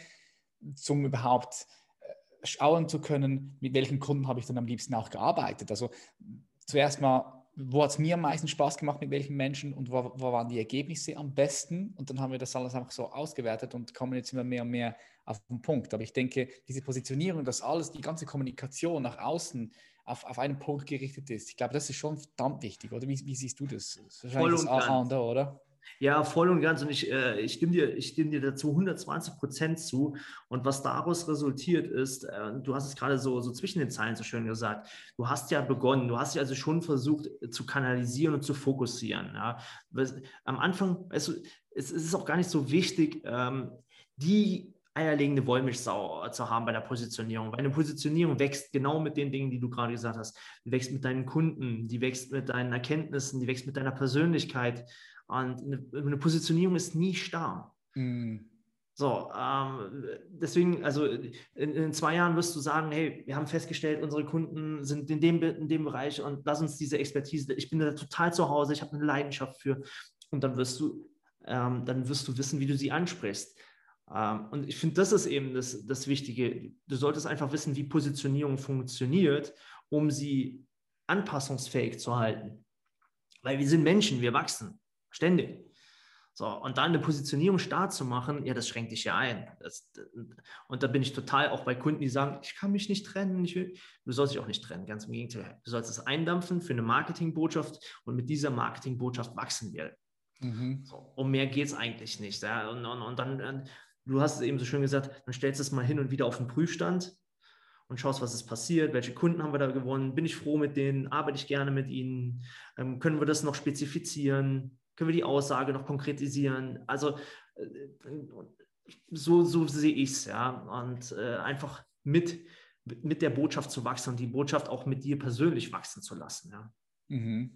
um überhaupt äh, schauen zu können, mit welchen Kunden habe ich dann am liebsten auch gearbeitet. Also zuerst mal, wo hat es mir am meisten Spaß gemacht, mit welchen Menschen und wo, wo, waren die Ergebnisse am besten? Und dann haben wir das alles einfach so ausgewertet und kommen jetzt immer mehr und mehr auf den Punkt. Aber ich denke, diese Positionierung, dass alles, die ganze Kommunikation nach außen auf, auf einen Punkt gerichtet ist, ich glaube, das ist schon verdammt wichtig, oder? Wie, wie siehst du das? Das ist wahrscheinlich das A und O, oder? Ja, voll und ganz. Und ich, äh, ich, stimme dir, ich stimme dir dazu 120 Prozent zu. Und was daraus resultiert ist, äh, du hast es gerade so, so zwischen den Zeilen so schön gesagt, du hast ja begonnen, du hast ja also schon versucht äh, zu kanalisieren und zu fokussieren. Ja. Am Anfang, weißt es, es ist auch gar nicht so wichtig, ähm, die eierlegende Wollmilchsau zu haben bei der Positionierung. Weil eine Positionierung wächst genau mit den Dingen, die du gerade gesagt hast. Die wächst mit deinen Kunden, die wächst mit deinen Erkenntnissen, die wächst mit deiner Persönlichkeit. Und eine, eine Positionierung ist nie starr. Mhm. So, ähm, deswegen, also in, in, zwei Jahren wirst du sagen, hey, wir haben festgestellt, unsere Kunden sind in dem, in dem Bereich und lass uns diese Expertise, ich bin da total zu Hause, ich habe eine Leidenschaft für. Und dann wirst du, ähm, dann wirst du wissen, wie du sie ansprichst. Ähm, und ich finde, das ist eben das, das Wichtige. Du solltest einfach wissen, wie Positionierung funktioniert, um sie anpassungsfähig zu halten. Weil wir sind Menschen, wir wachsen. Ständig. So, und dann eine Positionierung stark zu machen, ja, das schränkt dich ja ein. Das, und da bin ich total auch bei Kunden, die sagen, ich kann mich nicht trennen. Ich will, du sollst dich auch nicht trennen, ganz im Gegenteil. Du sollst es eindampfen für eine Marketingbotschaft und mit dieser Marketingbotschaft wachsen wir. Mhm. So, um mehr geht es eigentlich nicht. Ja? Und, und, und dann, du hast es eben so schön gesagt, dann stellst du es mal hin und wieder auf den Prüfstand und schaust, was ist passiert, welche Kunden haben wir da gewonnen, bin ich froh mit denen, arbeite ich gerne mit ihnen, ähm, können wir das noch spezifizieren, können wir die Aussage noch konkretisieren? Also äh, so, so sehe ich es, ja. Und äh, einfach mit, mit der Botschaft zu wachsen und die Botschaft auch mit dir persönlich wachsen zu lassen, ja. Mhm.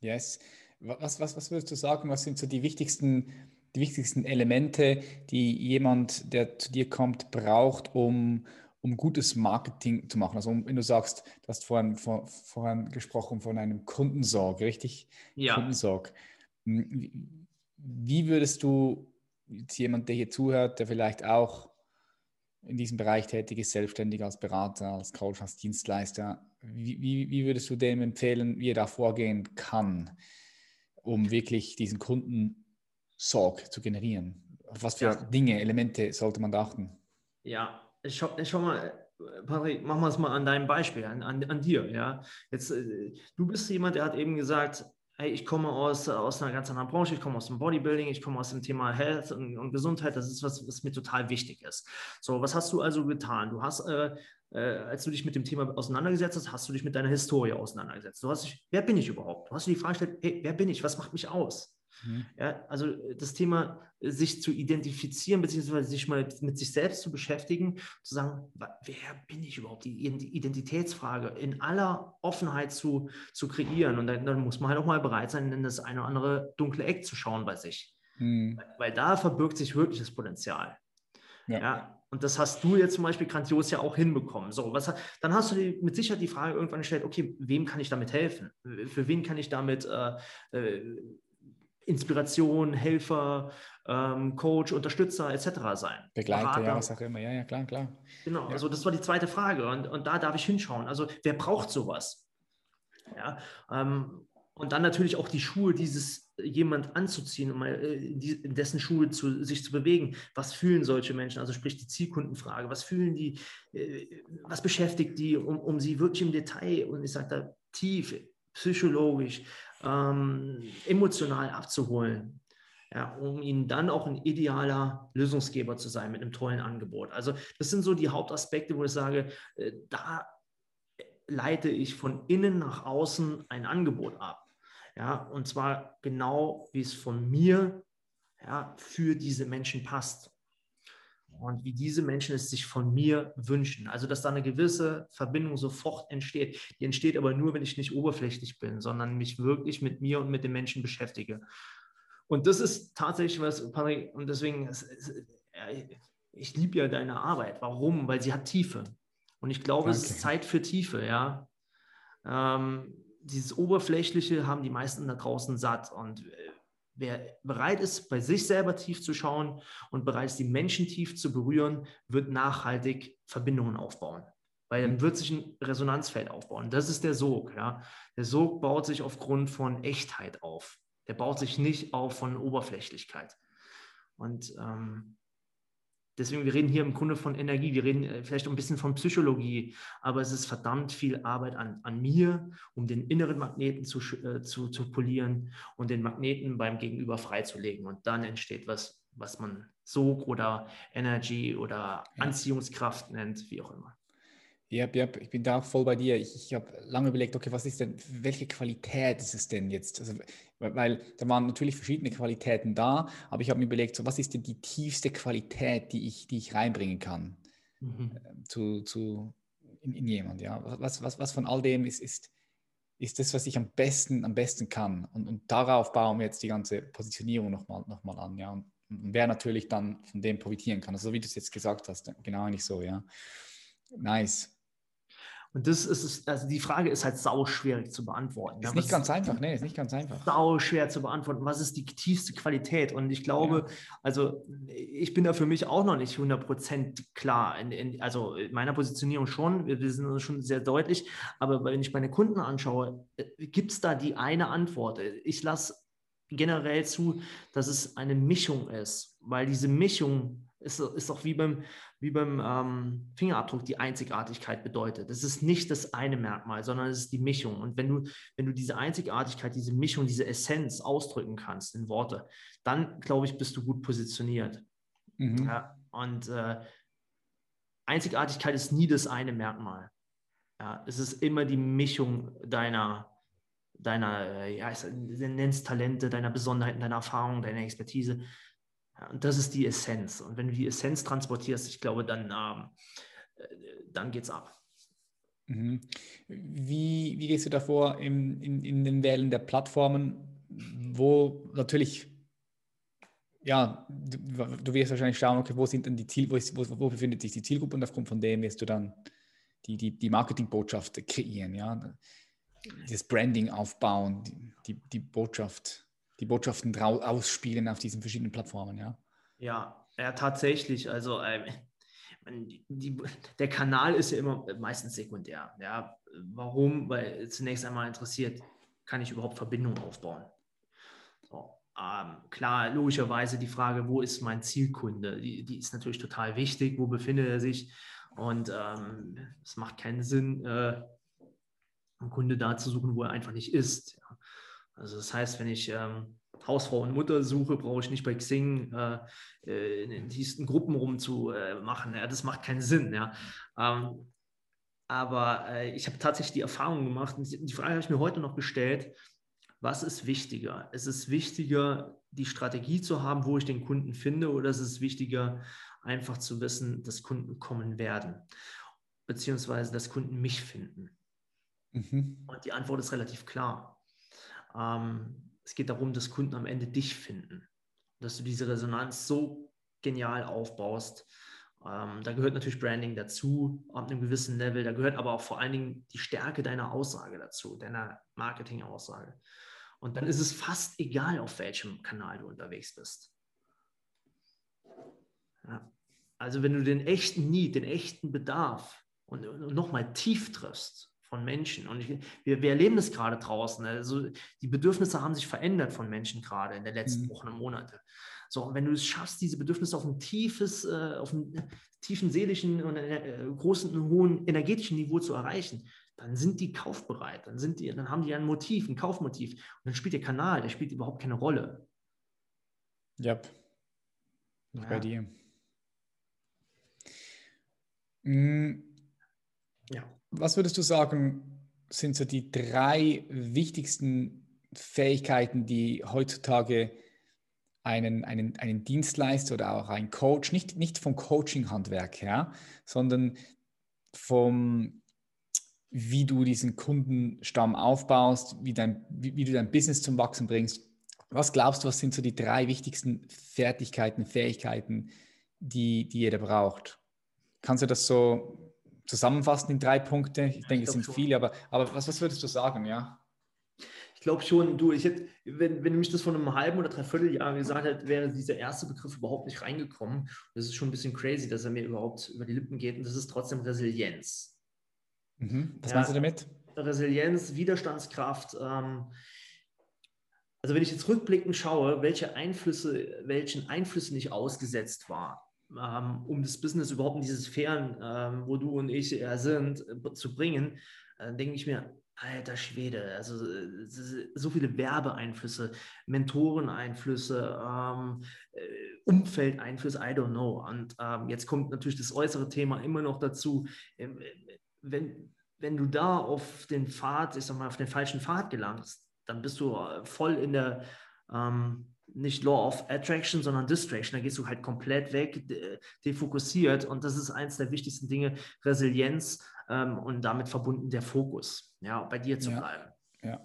Yes. Was, was, was würdest du sagen, was sind so die wichtigsten, die wichtigsten Elemente, die jemand, der zu dir kommt, braucht, um, um gutes Marketing zu machen? Also wenn du sagst, du hast vorhin, vor, vorhin gesprochen von einem Kundensorg, richtig? Ja. Kundensorg. Hm, wie würdest du jemand, der hier zuhört, der vielleicht auch in diesem Bereich tätig ist, selbstständig als Berater, als Coach, als Dienstleister, wie, wie, wie würdest du dem empfehlen, wie er da vorgehen kann, um wirklich diesen Kundensorg zu generieren? Auf was für ja. Dinge, Elemente sollte man achten? Ja, schau, schau mal, Patrick, machen wir es mal an deinem Beispiel, an, an, an dir. Ja? Jetzt, äh, du bist jemand, der hat eben gesagt, hey, ich komme aus, aus einer ganz anderen Branche, ich komme aus dem Bodybuilding, ich komme aus dem Thema Health und, und Gesundheit, das ist was, was mir total wichtig ist. So, was hast du also getan? Du hast, äh, äh, als du dich mit dem Thema auseinandergesetzt hast, hast du dich mit deiner Historie auseinandergesetzt. Du hast dich, wer bin ich überhaupt? Du hast dir die Frage gestellt, hey, wer bin ich? Was macht mich aus? Mhm. Ja, also äh, das Thema, äh, sich zu identifizieren, beziehungsweise sich mal mit sich selbst zu beschäftigen, zu sagen, wer bin ich überhaupt? Die Identitätsfrage in aller Offenheit zu, zu kreieren. Und dann, dann muss man halt auch mal bereit sein, in das eine oder andere dunkle Eck zu schauen bei sich. Mhm. Weil da verbirgt sich wirklich das Potenzial. Ja. ja. Und das hast du jetzt zum Beispiel grandios ja auch hinbekommen. So, was, dann hast du dir mit Sicherheit die Frage irgendwann gestellt, okay, wem kann ich damit helfen? Für wen kann ich damit äh, äh, Inspiration, Helfer, ähm, Coach, Unterstützer etc. sein. Begleiter, ja, was auch immer. Ja, ja, klar, klar. Genau, ja. also das war die zweite Frage und, und da darf ich hinschauen. Also wer braucht sowas? Ja, ähm, und dann natürlich auch die Schuhe dieses jemand anzuziehen, um mal äh, in dessen Schuhe zu, sich zu bewegen. Was fühlen solche Menschen? Also sprich die Zielkundenfrage. Was fühlen die? Äh, was beschäftigt die, um, um sie wirklich im Detail und ich sage da tief, psychologisch, ähm, emotional abzuholen, ja, um ihnen dann auch ein idealer Lösungsgeber zu sein mit einem tollen Angebot. Also das sind so die Hauptaspekte, wo ich sage, äh, da leite ich von innen nach außen ein Angebot ab. Ja, und zwar genau, wie es von mir ja, für diese Menschen passt und wie diese Menschen es sich von mir wünschen. Also, dass da eine gewisse Verbindung sofort entsteht. Die entsteht aber nur, wenn ich nicht oberflächlich bin, sondern mich wirklich mit mir und mit den Menschen beschäftige. Und das ist tatsächlich was, Patrick, und deswegen, ich liebe ja deine Arbeit. Warum? Weil sie hat Tiefe. Und ich glaube, Danke. es ist Zeit für Tiefe, ja. Ähm, dieses Oberflächliche haben die meisten da draußen satt. Und äh, Wer bereit ist, bei sich selber tief zu schauen und bereit ist, die Menschen tief zu berühren, wird nachhaltig Verbindungen aufbauen. Weil dann wird sich ein Resonanzfeld aufbauen. Das ist der Sog. Ja? Der Sog baut sich aufgrund von Echtheit auf. Der baut sich nicht auf von Oberflächlichkeit. Und ähm, Deswegen, wir reden hier im Grunde von Energie, wir reden äh, vielleicht ein bisschen von Psychologie, aber es ist verdammt viel Arbeit an, an mir, um den inneren Magneten zu, äh, zu, zu polieren und den Magneten beim Gegenüber freizulegen. Und dann entsteht was, was man Sog oder Energy oder Anziehungskraft nennt, wie auch immer. Ja, ja, ich bin da voll bei dir. Ich, ich habe lange überlegt, okay, was ist denn, welche Qualität ist es denn jetzt? Also, weil, weil da waren natürlich verschiedene Qualitäten da, aber ich habe mir überlegt, so, was ist denn die tiefste Qualität, die ich, die ich reinbringen kann mhm. äh, zu, zu, in, in, jemand? Ja? Was, was, was von all dem ist, ist, ist das, was ich am besten, am besten kann? Und, und darauf bauen wir jetzt die ganze Positionierung nochmal noch mal an. Ja? Und, und wer natürlich dann von dem profitieren kann. Also, so wie du es jetzt gesagt hast, genau eigentlich so, ja. Nice. Und das ist, also die Frage ist halt sau schwierig zu beantworten. Ist ja, nicht ganz einfach, nee, ist nicht ganz einfach. Sau schwer zu beantworten. Was ist die tiefste Qualität? Und ich glaube, ja. also ich bin da für mich auch noch nicht 100% klar. In, in, also in meiner Positionierung schon, wir, wir sind uns schon sehr deutlich. Aber wenn ich meine Kunden anschaue, äh, gibt es da die eine Antwort? Ich lasse generell zu, dass es eine Mischung ist, weil diese Mischung ist, ist auch wie beim, wie beim ähm, Fingerabdruck die Einzigartigkeit bedeutet. Es ist nicht das eine Merkmal, sondern es ist die Mischung. Und wenn du, wenn du diese Einzigartigkeit, diese Mischung, diese Essenz ausdrücken kannst in Worte, dann glaube ich, bist du gut positioniert. Mhm. Ja, und äh, Einzigartigkeit ist nie das eine Merkmal. Ja, es ist immer die Mischung deiner, deiner, äh, ja, nenn's Talente, deiner Besonderheiten, deiner Erfahrungen, deiner Expertise. Und das ist die Essenz. Und wenn du die Essenz transportierst, ich glaube, dann, ähm, äh, dann geht's ab. Mhm. Wie, wie gehst du davor in, in, in den Wählen der Plattformen, wo natürlich, ja, du, du wirst wahrscheinlich schauen, okay, wo sind denn die Ziel, wo, ist, wo, wo befindet sich die Zielgruppe und aufgrund von dem wirst du dann die, die, die Marketingbotschaft kreieren, ja, das Branding aufbauen, die, die, die Botschaft die Botschaften ausspielen auf diesen verschiedenen Plattformen, ja? Ja, ja, tatsächlich. Also ähm, die, der Kanal ist ja immer meistens sekundär. Ja? Warum? Weil zunächst einmal interessiert, kann ich überhaupt Verbindungen aufbauen? So. ähm, klar, logischerweise die Frage, wo ist mein Zielkunde? Die, die ist natürlich total wichtig. Wo befindet er sich? Und ähm, es macht keinen Sinn, äh, einen Kunde da zu suchen, wo er einfach nicht ist. Ja. Also das heißt, wenn ich ähm, Hausfrau und Mutter suche, brauche ich nicht bei Xing äh, äh in den tiefsten Gruppen rumzumachen. Äh, ja. Das macht keinen Sinn. Ja. Ähm, aber äh, ich habe tatsächlich die Erfahrung gemacht und die Frage habe ich mir heute noch gestellt, was ist wichtiger? Ist es wichtiger, die Strategie zu haben, wo ich den Kunden finde, oder ist es wichtiger, einfach zu wissen, dass Kunden kommen werden, beziehungsweise dass Kunden mich finden? Mhm. Und die Antwort ist relativ klar. Ähm, es geht darum, dass Kunden am Ende dich finden, dass du diese Resonanz so genial aufbaust. Ähm, da gehört natürlich Branding dazu, ab einem gewissen Level. Da gehört aber auch vor allen Dingen die Stärke deiner Aussage dazu, deiner Marketing-Aussage. Und dann ist es fast egal, auf welchem Kanal du unterwegs bist. Ja. Also wenn du den echten Need, den echten Bedarf und, und nochmal tief triffst von Menschen, und ich, wir, wir, erleben das gerade draußen, also die Bedürfnisse haben sich verändert von Menschen gerade in den letzten mhm. Wochen und Monaten. So, und wenn du es schaffst, diese Bedürfnisse auf ein tiefes, äh, auf einen tiefen seelischen und äh, großen, hohen energetischen Niveau zu erreichen, dann sind die kaufbereit, dann, sind die, dann haben die ein Motiv, ein Kaufmotiv. Und dann spielt der Kanal, der spielt überhaupt keine Rolle. Yep. ja. bei dir. Mhm. Ja. Was würdest du sagen, sind so die drei wichtigsten Fähigkeiten, die heutzutage einen, einen, einen Dienstleister oder auch ein Coach, nicht, nicht vom Coaching-Handwerk her, sondern vom wie du diesen Kundenstamm aufbaust, wie, dein, wie, wie, du dein Business zum Wachsen bringst. Was glaubst du, was sind so die drei wichtigsten Fertigkeiten, Fähigkeiten, die, die jeder braucht? Kannst du das so zusammenfassen in drei Punkte? Ich denke, es sind schon. viele, aber, aber was, was würdest du sagen, ja? Ich glaube schon, du, ich hätte, wenn, wenn du mich das vor einem halben oder dreiviertel Jahr gesagt hättest, wäre dieser erste Begriff überhaupt nicht reingekommen. Das ist schon ein bisschen crazy, dass er mir überhaupt über die Lippen geht und das ist trotzdem Resilienz. Mhm. Was ja, meinst du damit? Resilienz, Widerstandskraft. Ähm, also wenn ich jetzt rückblickend schaue, welche Einflüsse, welchen Einflüssen ich ausgesetzt war, ähm, um das Business überhaupt in diese Sphären, ähm, wo du und ich äh, sind, äh, zu bringen, äh, denke ich mir, alter Schwede, also äh, so viele Werbeeinflüsse, Mentoreneinflüsse, ähm, äh, Umfeldeinflüsse, I don't know. Und ähm, jetzt kommt natürlich das äußere Thema immer noch dazu. Ähm, wenn, wenn du da auf den Pfad, ich sag mal, auf den falschen Pfad gelangst, dann bist du äh, voll in der ähm, nicht Law of Attraction, sondern Distraction. Da gehst du halt komplett weg, defokussiert. Und das ist eins der wichtigsten Dinge, Resilienz ähm, und damit verbunden der Fokus, ja, bei dir zu ja. bleiben. Ja.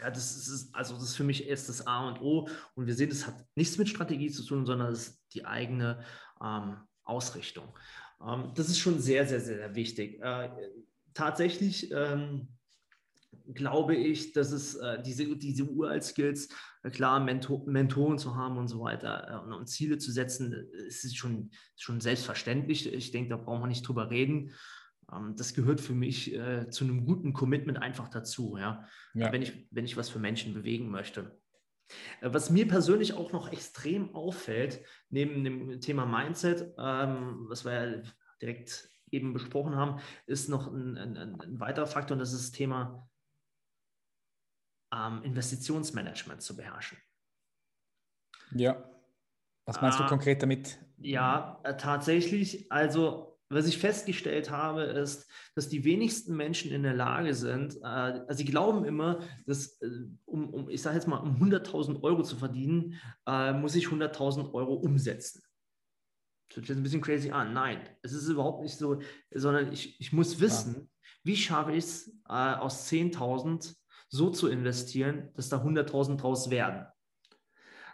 Ja, das ist, also das ist für mich erst das A und O. Und wir sehen, das hat nichts mit Strategie zu tun, sondern es ist die eigene ähm, Ausrichtung. Ähm, das ist schon sehr, sehr, sehr wichtig. Äh, tatsächlich ähm, glaube ich, dass es äh, diese, diese Uralt-Skills, äh, klar, Mentor, Mentoren zu haben und so weiter äh, und, und, Ziele zu setzen, äh, ist schon, schon selbstverständlich. Ich denke, da brauchen wir nicht drüber reden. Ähm, das gehört für mich äh, zu einem guten Commitment einfach dazu, ja? ja. Wenn, ich, wenn ich was für Menschen bewegen möchte. Äh, was mir persönlich auch noch extrem auffällt, neben dem Thema Mindset, ähm, was wir ja direkt eben besprochen haben, ist noch ein, ein, ein weiterer Faktor und das ist das Thema ähm, Investitionsmanagement zu beherrschen. Ja. Was meinst äh, du konkret damit? Ja, äh, tatsächlich. Also was ich festgestellt habe, ist, dass die wenigsten Menschen in der Lage sind, äh, also sie glauben immer, dass äh, um, um, ich sage jetzt mal, um 100.000 Euro zu verdienen, äh, muss ich 100.000 Euro umsetzen. Das hört sich ein bisschen crazy an. Nein, es ist überhaupt nicht so, sondern ich, ich muss wissen, ja. wie schaffe ich es, aus 10.000 so zu investieren, dass da 100.000 draus werden.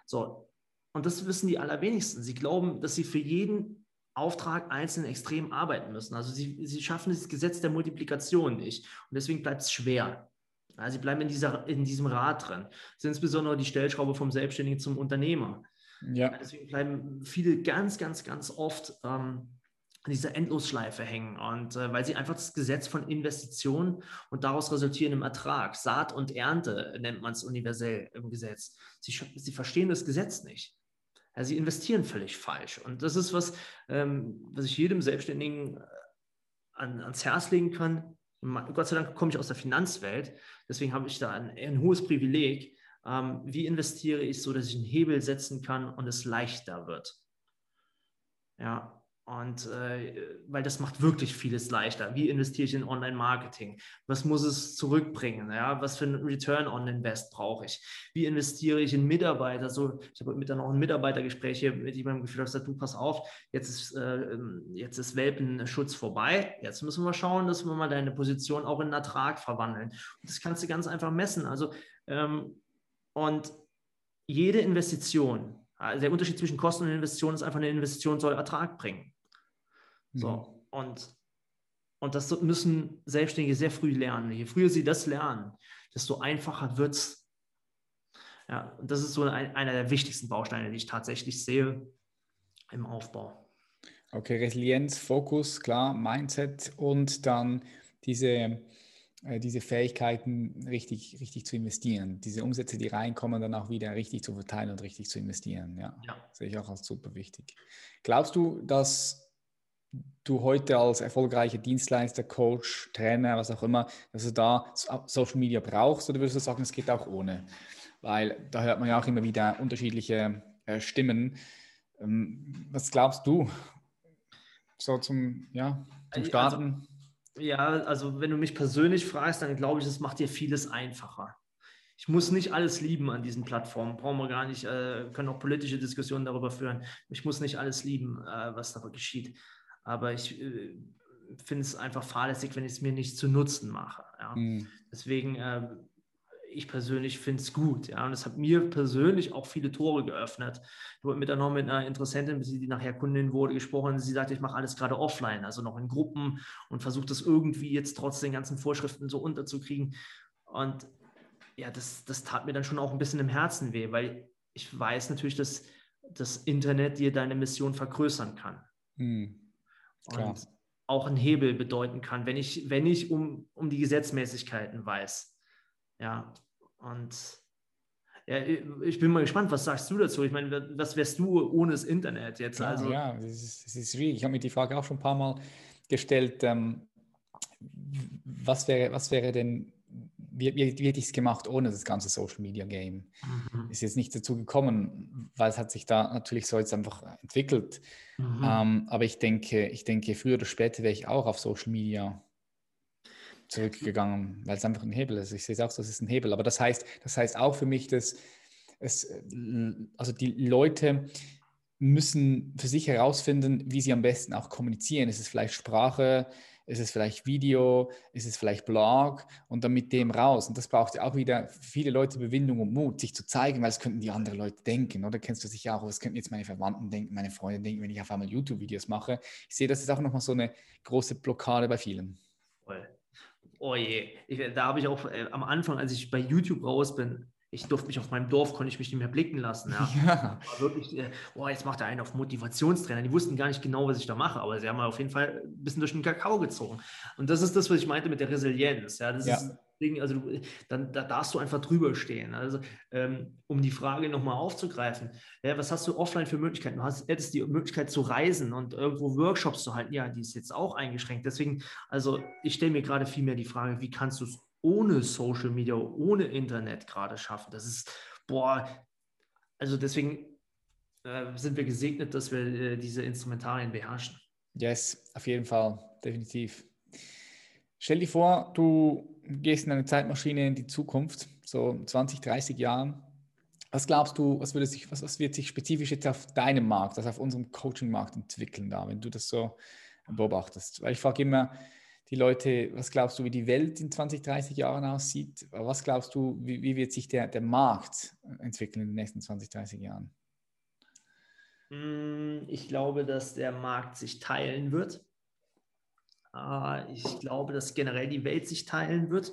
So, und das wissen die allerwenigsten. Sie glauben, dass sie für jeden Auftrag einzeln extrem arbeiten müssen. Also sie, sie schaffen das Gesetz der Multiplikation nicht. Und deswegen bleibt es schwer. Also sie bleiben in, dieser, in diesem Rad drin. Das ist insbesondere die Stellschraube vom Selbstständigen zum Unternehmer. Ja. Deswegen bleiben viele ganz, ganz, ganz oft ähm, dieser Endlosschleife hängen und äh, weil sie einfach das Gesetz von Investitionen und daraus resultierendem Ertrag, Saat und Ernte nennt man es universell im Gesetz. Sie, sie verstehen das Gesetz nicht. Ja, sie investieren völlig falsch. Und das ist was, ähm, was ich jedem Selbstständigen äh, an, ans Herz legen kann. Gott sei Dank komme ich aus der Finanzwelt, deswegen habe ich da ein, ein hohes Privileg. Ähm, wie investiere ich so, dass ich einen Hebel setzen kann und es leichter wird? Ja, und äh, weil das macht wirklich vieles leichter. Wie investiere ich in Online-Marketing? Was muss es zurückbringen? Ja? Was für ein Return on Invest brauche ich? Wie investiere ich in Mitarbeiter? So, ich habe mit dann auch ein Mitarbeitergespräch hier mit jemandem habe gesagt, du pass auf, jetzt ist, äh, jetzt ist Welpenschutz vorbei. Jetzt müssen wir schauen, dass wir mal deine Position auch in einen Ertrag verwandeln. Und das kannst du ganz einfach messen. Also ähm, und jede Investition, also der Unterschied zwischen Kosten und Investition ist einfach, eine Investition soll Ertrag bringen. So, mhm. und, und das müssen Selbstständige sehr früh lernen. Je früher sie das lernen, desto einfacher wird es. Ja, und das ist so ein, einer der wichtigsten Bausteine, die ich tatsächlich sehe im Aufbau. Okay, Resilienz, Fokus, klar, Mindset und dann diese, äh, diese Fähigkeiten richtig, richtig zu investieren. Diese Umsätze, die reinkommen, dann auch wieder richtig zu verteilen und richtig zu investieren. Ja, ja. sehe ich auch als super wichtig. Glaubst du, dass du heute als erfolgreicher Dienstleister, Coach, Trainer, was auch immer, dass du da Social Media brauchst oder würdest du sagen, es geht auch ohne? Weil da hört man ja auch immer wieder unterschiedliche äh, Stimmen. Ähm, was glaubst du? So zum, ja, zum also, Starten? Also, ja, also wenn du mich persönlich fragst, dann glaube ich, es macht dir vieles einfacher. Ich muss nicht alles lieben an diesen Plattformen, brauchen wir gar nicht, äh, können auch politische Diskussionen darüber führen. Ich muss nicht alles lieben, äh, was da geschieht. Aber ich äh, finde es einfach fahrlässig, wenn ich es mir nicht zu Nutzen mache. Ja. Mhm. Deswegen, äh, ich persönlich finde es gut. Ja. Und es hat mir persönlich auch viele Tore geöffnet. Ich habe mit noch mit einer Interessentin, die nachher Kundin wurde, gesprochen. Sie sagte, ich mache alles gerade offline, also noch in Gruppen und versuche das irgendwie jetzt trotz den ganzen Vorschriften so unterzukriegen. Und ja, das, das tat mir dann schon auch ein bisschen im Herzen weh, weil ich weiß natürlich, dass das Internet dir deine Mission vergrößern kann. Mhm und auch ein Hebel bedeuten kann, wenn ich, wenn ich um, um die Gesetzmäßigkeiten weiß. Ja, und ja, ich bin mal gespannt, was sagst du dazu? Ich meine, was wärst du ohne das Internet jetzt? Klar, also, ja, das ist, das ist schwierig. Ich habe mir die Frage auch schon ein paar Mal gestellt. Ähm, was, wäre, was wäre denn wie, wie, wie hätte ich es gemacht ohne das ganze Social Media Game? Mhm. Ist jetzt nicht dazu gekommen, weil es hat sich da natürlich so jetzt einfach entwickelt. Mhm. Ähm, aber ich denke, ich denke, früher oder später wäre ich auch auf Social Media zurückgegangen, weil es einfach ein Hebel ist. Ich sehe es auch, das ist ein Hebel. Aber das heißt, das heißt auch für mich, dass es, also die Leute müssen für sich herausfinden, wie sie am besten auch kommunizieren. Ist es vielleicht Sprache? Ist es vielleicht Video, ist es vielleicht Blog und dann mit dem raus. Und das braucht ja auch wieder viele Leute Bewindung und Mut, sich zu zeigen, weil es könnten die anderen Leute denken, oder kennst du sicher auch, was könnten jetzt meine Verwandten denken, meine Freunde denken, wenn ich auf einmal YouTube-Videos mache. Ich sehe, das ist auch nochmal so eine große Blockade bei vielen. Oh je, ich, da habe ich auch äh, am Anfang, als ich bei YouTube raus bin, ich durfte mich auf meinem Dorf, konnte ich mich nicht mehr blicken lassen. Ja. ja. War wirklich, boah, jetzt macht er einen auf Motivationstrainer. Die wussten gar nicht genau, was ich da mache, aber sie haben auf jeden Fall ein bisschen durch den Kakao gezogen. Und das ist das, was ich meinte mit der Resilienz. Ja, das ja. ist Ding, also dann da darfst du einfach drüber stehen. Also ähm, um die Frage nochmal aufzugreifen, ja, was hast du offline für Möglichkeiten? Du hast, hättest die Möglichkeit zu reisen und irgendwo Workshops zu halten. Ja, die ist jetzt auch eingeschränkt. Deswegen, also ich stelle mir gerade viel mehr die Frage, wie kannst du es ohne Social Media, ohne Internet gerade schaffen. Das ist, boah, also deswegen äh, sind wir gesegnet, dass wir äh, diese Instrumentarien beherrschen. Yes, auf jeden Fall, definitiv. Stell dir vor, du gehst in eine Zeitmaschine in die Zukunft, so 20, 30 Jahren. Was glaubst du, was, würde sich, was, was wird sich spezifisch jetzt auf deinem Markt, also auf unserem Coaching-Markt entwickeln da, wenn du das so beobachtest? Weil ich frage immer, die Leute, was glaubst du, wie die Welt in 20, 30 Jahren aussieht? Was glaubst du, wie, wie wird sich der, der Markt entwickeln in den nächsten 20, 30 Jahren? Hm, ich glaube, dass der Markt sich teilen wird. Ah, ich glaube, dass generell die Welt sich teilen wird.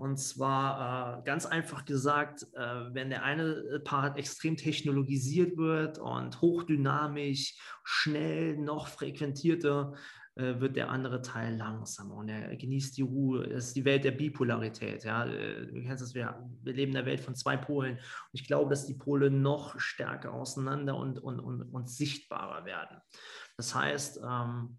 Und zwar äh, ganz einfach gesagt, äh, wenn der eine Part extrem technologisiert wird und hochdynamisch, schnell, noch frequentierter, äh, wird der andere Teil langsamer und er genießt die Ruhe. Es ist die Welt der Bipolarität. Ja? Äh, du kennst das, wir, wir leben in der Welt von zwei Polen. Und ich glaube, dass die Pole noch stärker auseinander und, und, und, und sichtbarer werden. Das heißt, ähm,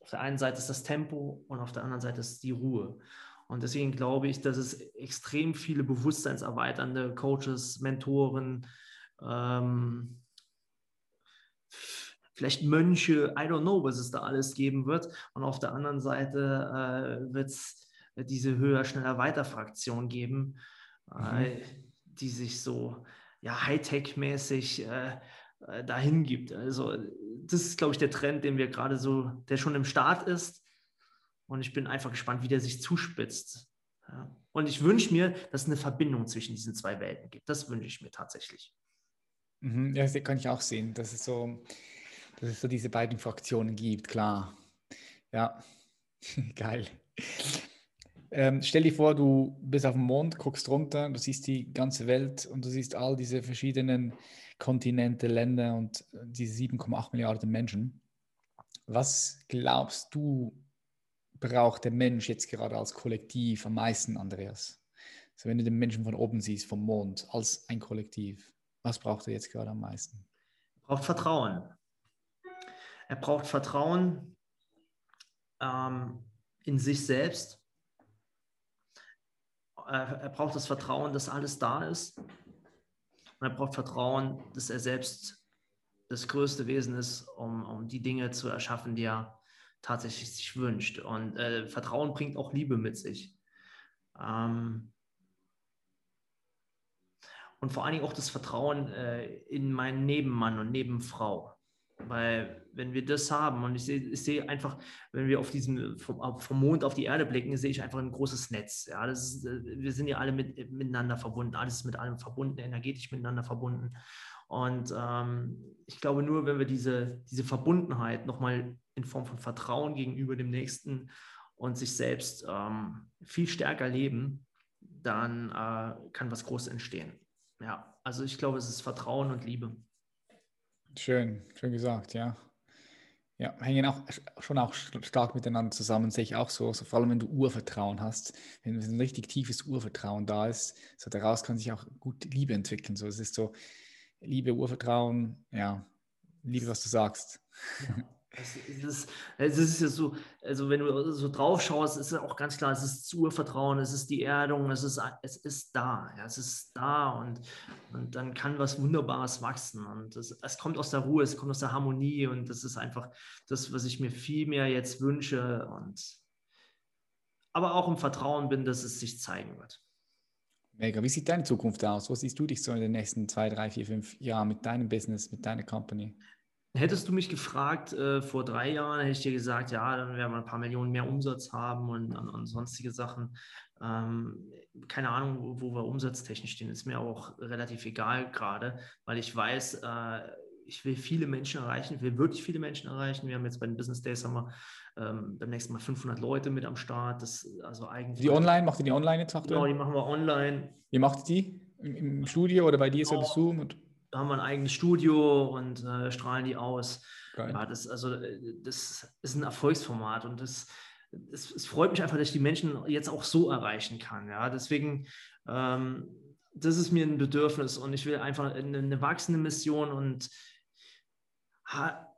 auf der einen Seite ist das Tempo und auf der anderen Seite ist die Ruhe. Und deswegen glaube ich, dass es extrem viele bewusstseinserweiternde Coaches, Mentoren, ähm, vielleicht Mönche, I don't know, was es da alles geben wird. Und auf der anderen Seite äh, wird es diese höher, schneller, weiter Fraktion geben, mhm. äh, die sich so ja, Hightech-mäßig äh, äh, dahin gibt. Also das ist, glaube ich, der Trend, den wir gerade so, der schon im Start ist und ich bin einfach gespannt, wie der sich zuspitzt. Ja. Und ich wünsche mir, dass es eine Verbindung zwischen diesen zwei Welten gibt. Das wünsche ich mir tatsächlich. Mhm, ja, das kann ich auch sehen, dass es so, dass es so diese beiden Fraktionen gibt, klar. Ja, geil. Ähm, stell dir vor, du bist auf dem Mond, guckst runter, du siehst die ganze Welt und du siehst all diese verschiedenen Kontinente, Länder und diese 7,8 Milliarden Menschen. Was glaubst du, braucht der Mensch jetzt gerade als Kollektiv am meisten, Andreas? Also wenn du den Menschen von oben siehst, vom Mond, als ein Kollektiv, was braucht er jetzt gerade am meisten? Er braucht Vertrauen. Er braucht Vertrauen ähm, in sich selbst. Er, braucht das Vertrauen, dass alles da ist. Und er braucht Vertrauen, dass er selbst das größte Wesen ist, um, um die Dinge zu erschaffen, die er tatsächlich sich wünscht. Und äh, Vertrauen bringt auch Liebe mit sich. Ähm und vor allen Dingen auch das Vertrauen äh, in meinen Nebenmann und Nebenfrau. Weil wenn wir das haben und ich sehe, sehe einfach, wenn wir auf diesem vom, vom, Mond auf die Erde blicken, sehe ich einfach ein großes Netz. Ja, das ist, äh, wir sind ja alle mit, miteinander verbunden, alles ist mit allem verbunden, energetisch miteinander verbunden. Und ähm, ich glaube, nur wenn wir diese, diese Verbundenheit nochmal in Form von Vertrauen gegenüber dem Nächsten und sich selbst ähm, viel stärker leben, dann äh, kann was Großes entstehen. Ja, also ich glaube, es ist Vertrauen und Liebe. Schön, schön gesagt, ja. Ja, hängen auch schon auch stark miteinander zusammen, sehe ich auch so, so vor allem wenn du Urvertrauen hast, wenn, ein richtig tiefes Urvertrauen da ist, so daraus kann sich auch gut Liebe entwickeln. So, es ist so Liebe, Urvertrauen, ja, Liebe, was du sagst. Ja. Es, ist, es ist ja so, also wenn du so drauf schaust, ist auch ganz klar, es ist das Urvertrauen, es ist die Erdung, es ist, es ist da, ja, es ist da und, und dann kann was Wunderbares wachsen und es, es kommt aus der Ruhe, es kommt aus der Harmonie und das ist einfach das, was ich mir viel mehr jetzt wünsche und aber auch im Vertrauen bin, dass es sich zeigen wird. Mega. Wie sieht deine Zukunft aus? Wo siehst du dich so in den nächsten zwei, drei, vier, fünf Jahren mit deinem Business, mit deiner Company? Hättest du mich gefragt äh, vor drei Jahren, hätte ich dir gesagt, ja, dann werden wir ein paar Millionen mehr Umsatz haben und, und, und sonstige Sachen. Ähm, keine Ahnung, wo, wo, wir umsatztechnisch stehen, ist mir auch relativ egal gerade, weil ich weiß, äh, ich will viele Menschen erreichen, ich will wirklich viele Menschen erreichen. Wir haben jetzt bei den Business Days haben wir ähm, beim nächsten Mal 500 Leute mit am Start. Das also eigentlich. Die online, macht ihr die online jetzt aktuell? Genau, die machen wir online. Wie macht ihr die? Im, Im, Studio oder bei dir genau. so Zoom? Und da haben wir ein eigenes Studio und äh, strahlen die aus. Geil. Ja, das, also, das ist ein Erfolgsformat und das, es, es, freut mich einfach, dass ich die Menschen jetzt auch so erreichen kann. Ja, deswegen, ähm, das ist mir ein Bedürfnis und ich will einfach eine, eine wachsende Mission und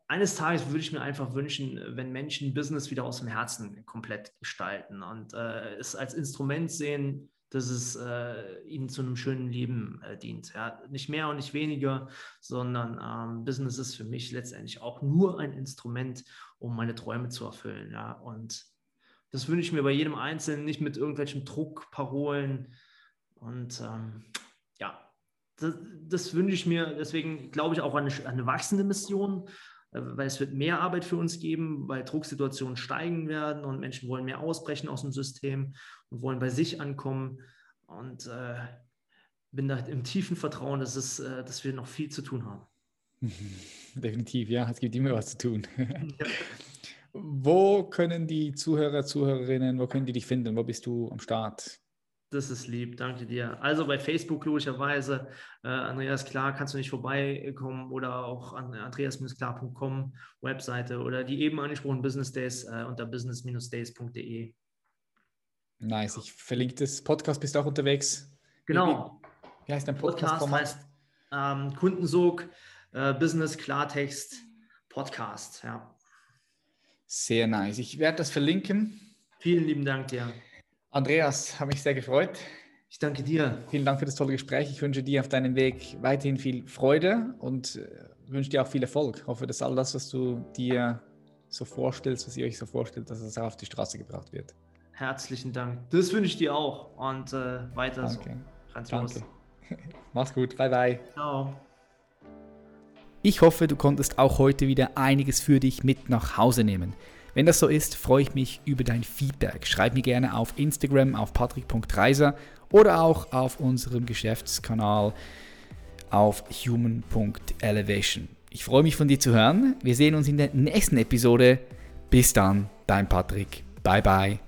eines Tages würde ich mir einfach wünschen, wenn Menschen Business wieder aus dem Herzen komplett gestalten und äh, es als Instrument sehen, dass es äh, ihnen zu einem schönen Leben äh, dient. Ja? Nicht mehr und nicht weniger, sondern ähm, Business ist für mich letztendlich auch nur ein Instrument, um meine Träume zu erfüllen. Ja? Und das wünsche ich mir bei jedem Einzelnen, nicht mit irgendwelchen Druckparolen. Und ähm, das, das, wünsche ich mir. Deswegen glaube ich auch an eine, an eine wachsende Mission äh, weil es wird mehr Arbeit für uns geben, weil Drucksituationen steigen werden und Menschen wollen mehr ausbrechen aus dem System und wollen bei sich ankommen. Und äh, bin da im tiefen Vertrauen, dass, es, äh, dass wir noch viel zu tun haben. Definitiv, ja, es gibt immer was zu tun. Ja. Wo können die Zuhörer, Zuhörerinnen, wo können die dich finden? Wo bist du am Start? Das ist lieb, danke dir. Also bei Facebook logischerweise, äh, Andreas Klar, kannst du nicht vorbeikommen oder auch an andreas-klar.com Webseite oder die eben angesprochenen Business Days äh, unter business-days.de. Nice, ich verlinke das Podcast, bist du auch unterwegs? Genau. Wie, wie heißt dein Podcast? Podcast heißt ähm, Kundensog, äh, Business Klartext Podcast, ja. Sehr nice. Ich werde das verlinken. Vielen lieben Dank dir. Andreas, habe mich sehr gefreut. Ich danke dir. Vielen Dank für das tolle Gespräch. Ich wünsche dir auf deinem Weg weiterhin viel Freude und äh, wünsche dir auch viel Erfolg. Ich hoffe, dass all das, was du dir so vorstellst, was ihr euch so vorstellt, dass es auch auf die Straße gebracht wird. Herzlichen Dank. Das wünsche ich dir auch und äh, weiter Danke. so. Danke. Mach's gut. Bye, bye. Ciao. Ich hoffe, du konntest auch heute wieder einiges für dich mit nach Hause nehmen. Wenn das so ist, freue ich mich über dein Feedback. Schreib mir gerne auf Instagram auf patrick.reiser oder auch auf unserem Geschäftskanal auf human.elevation. Ich freue mich von dir zu hören. Wir sehen uns in der nächsten Episode. Bis dann, dein Patrick. Bye bye.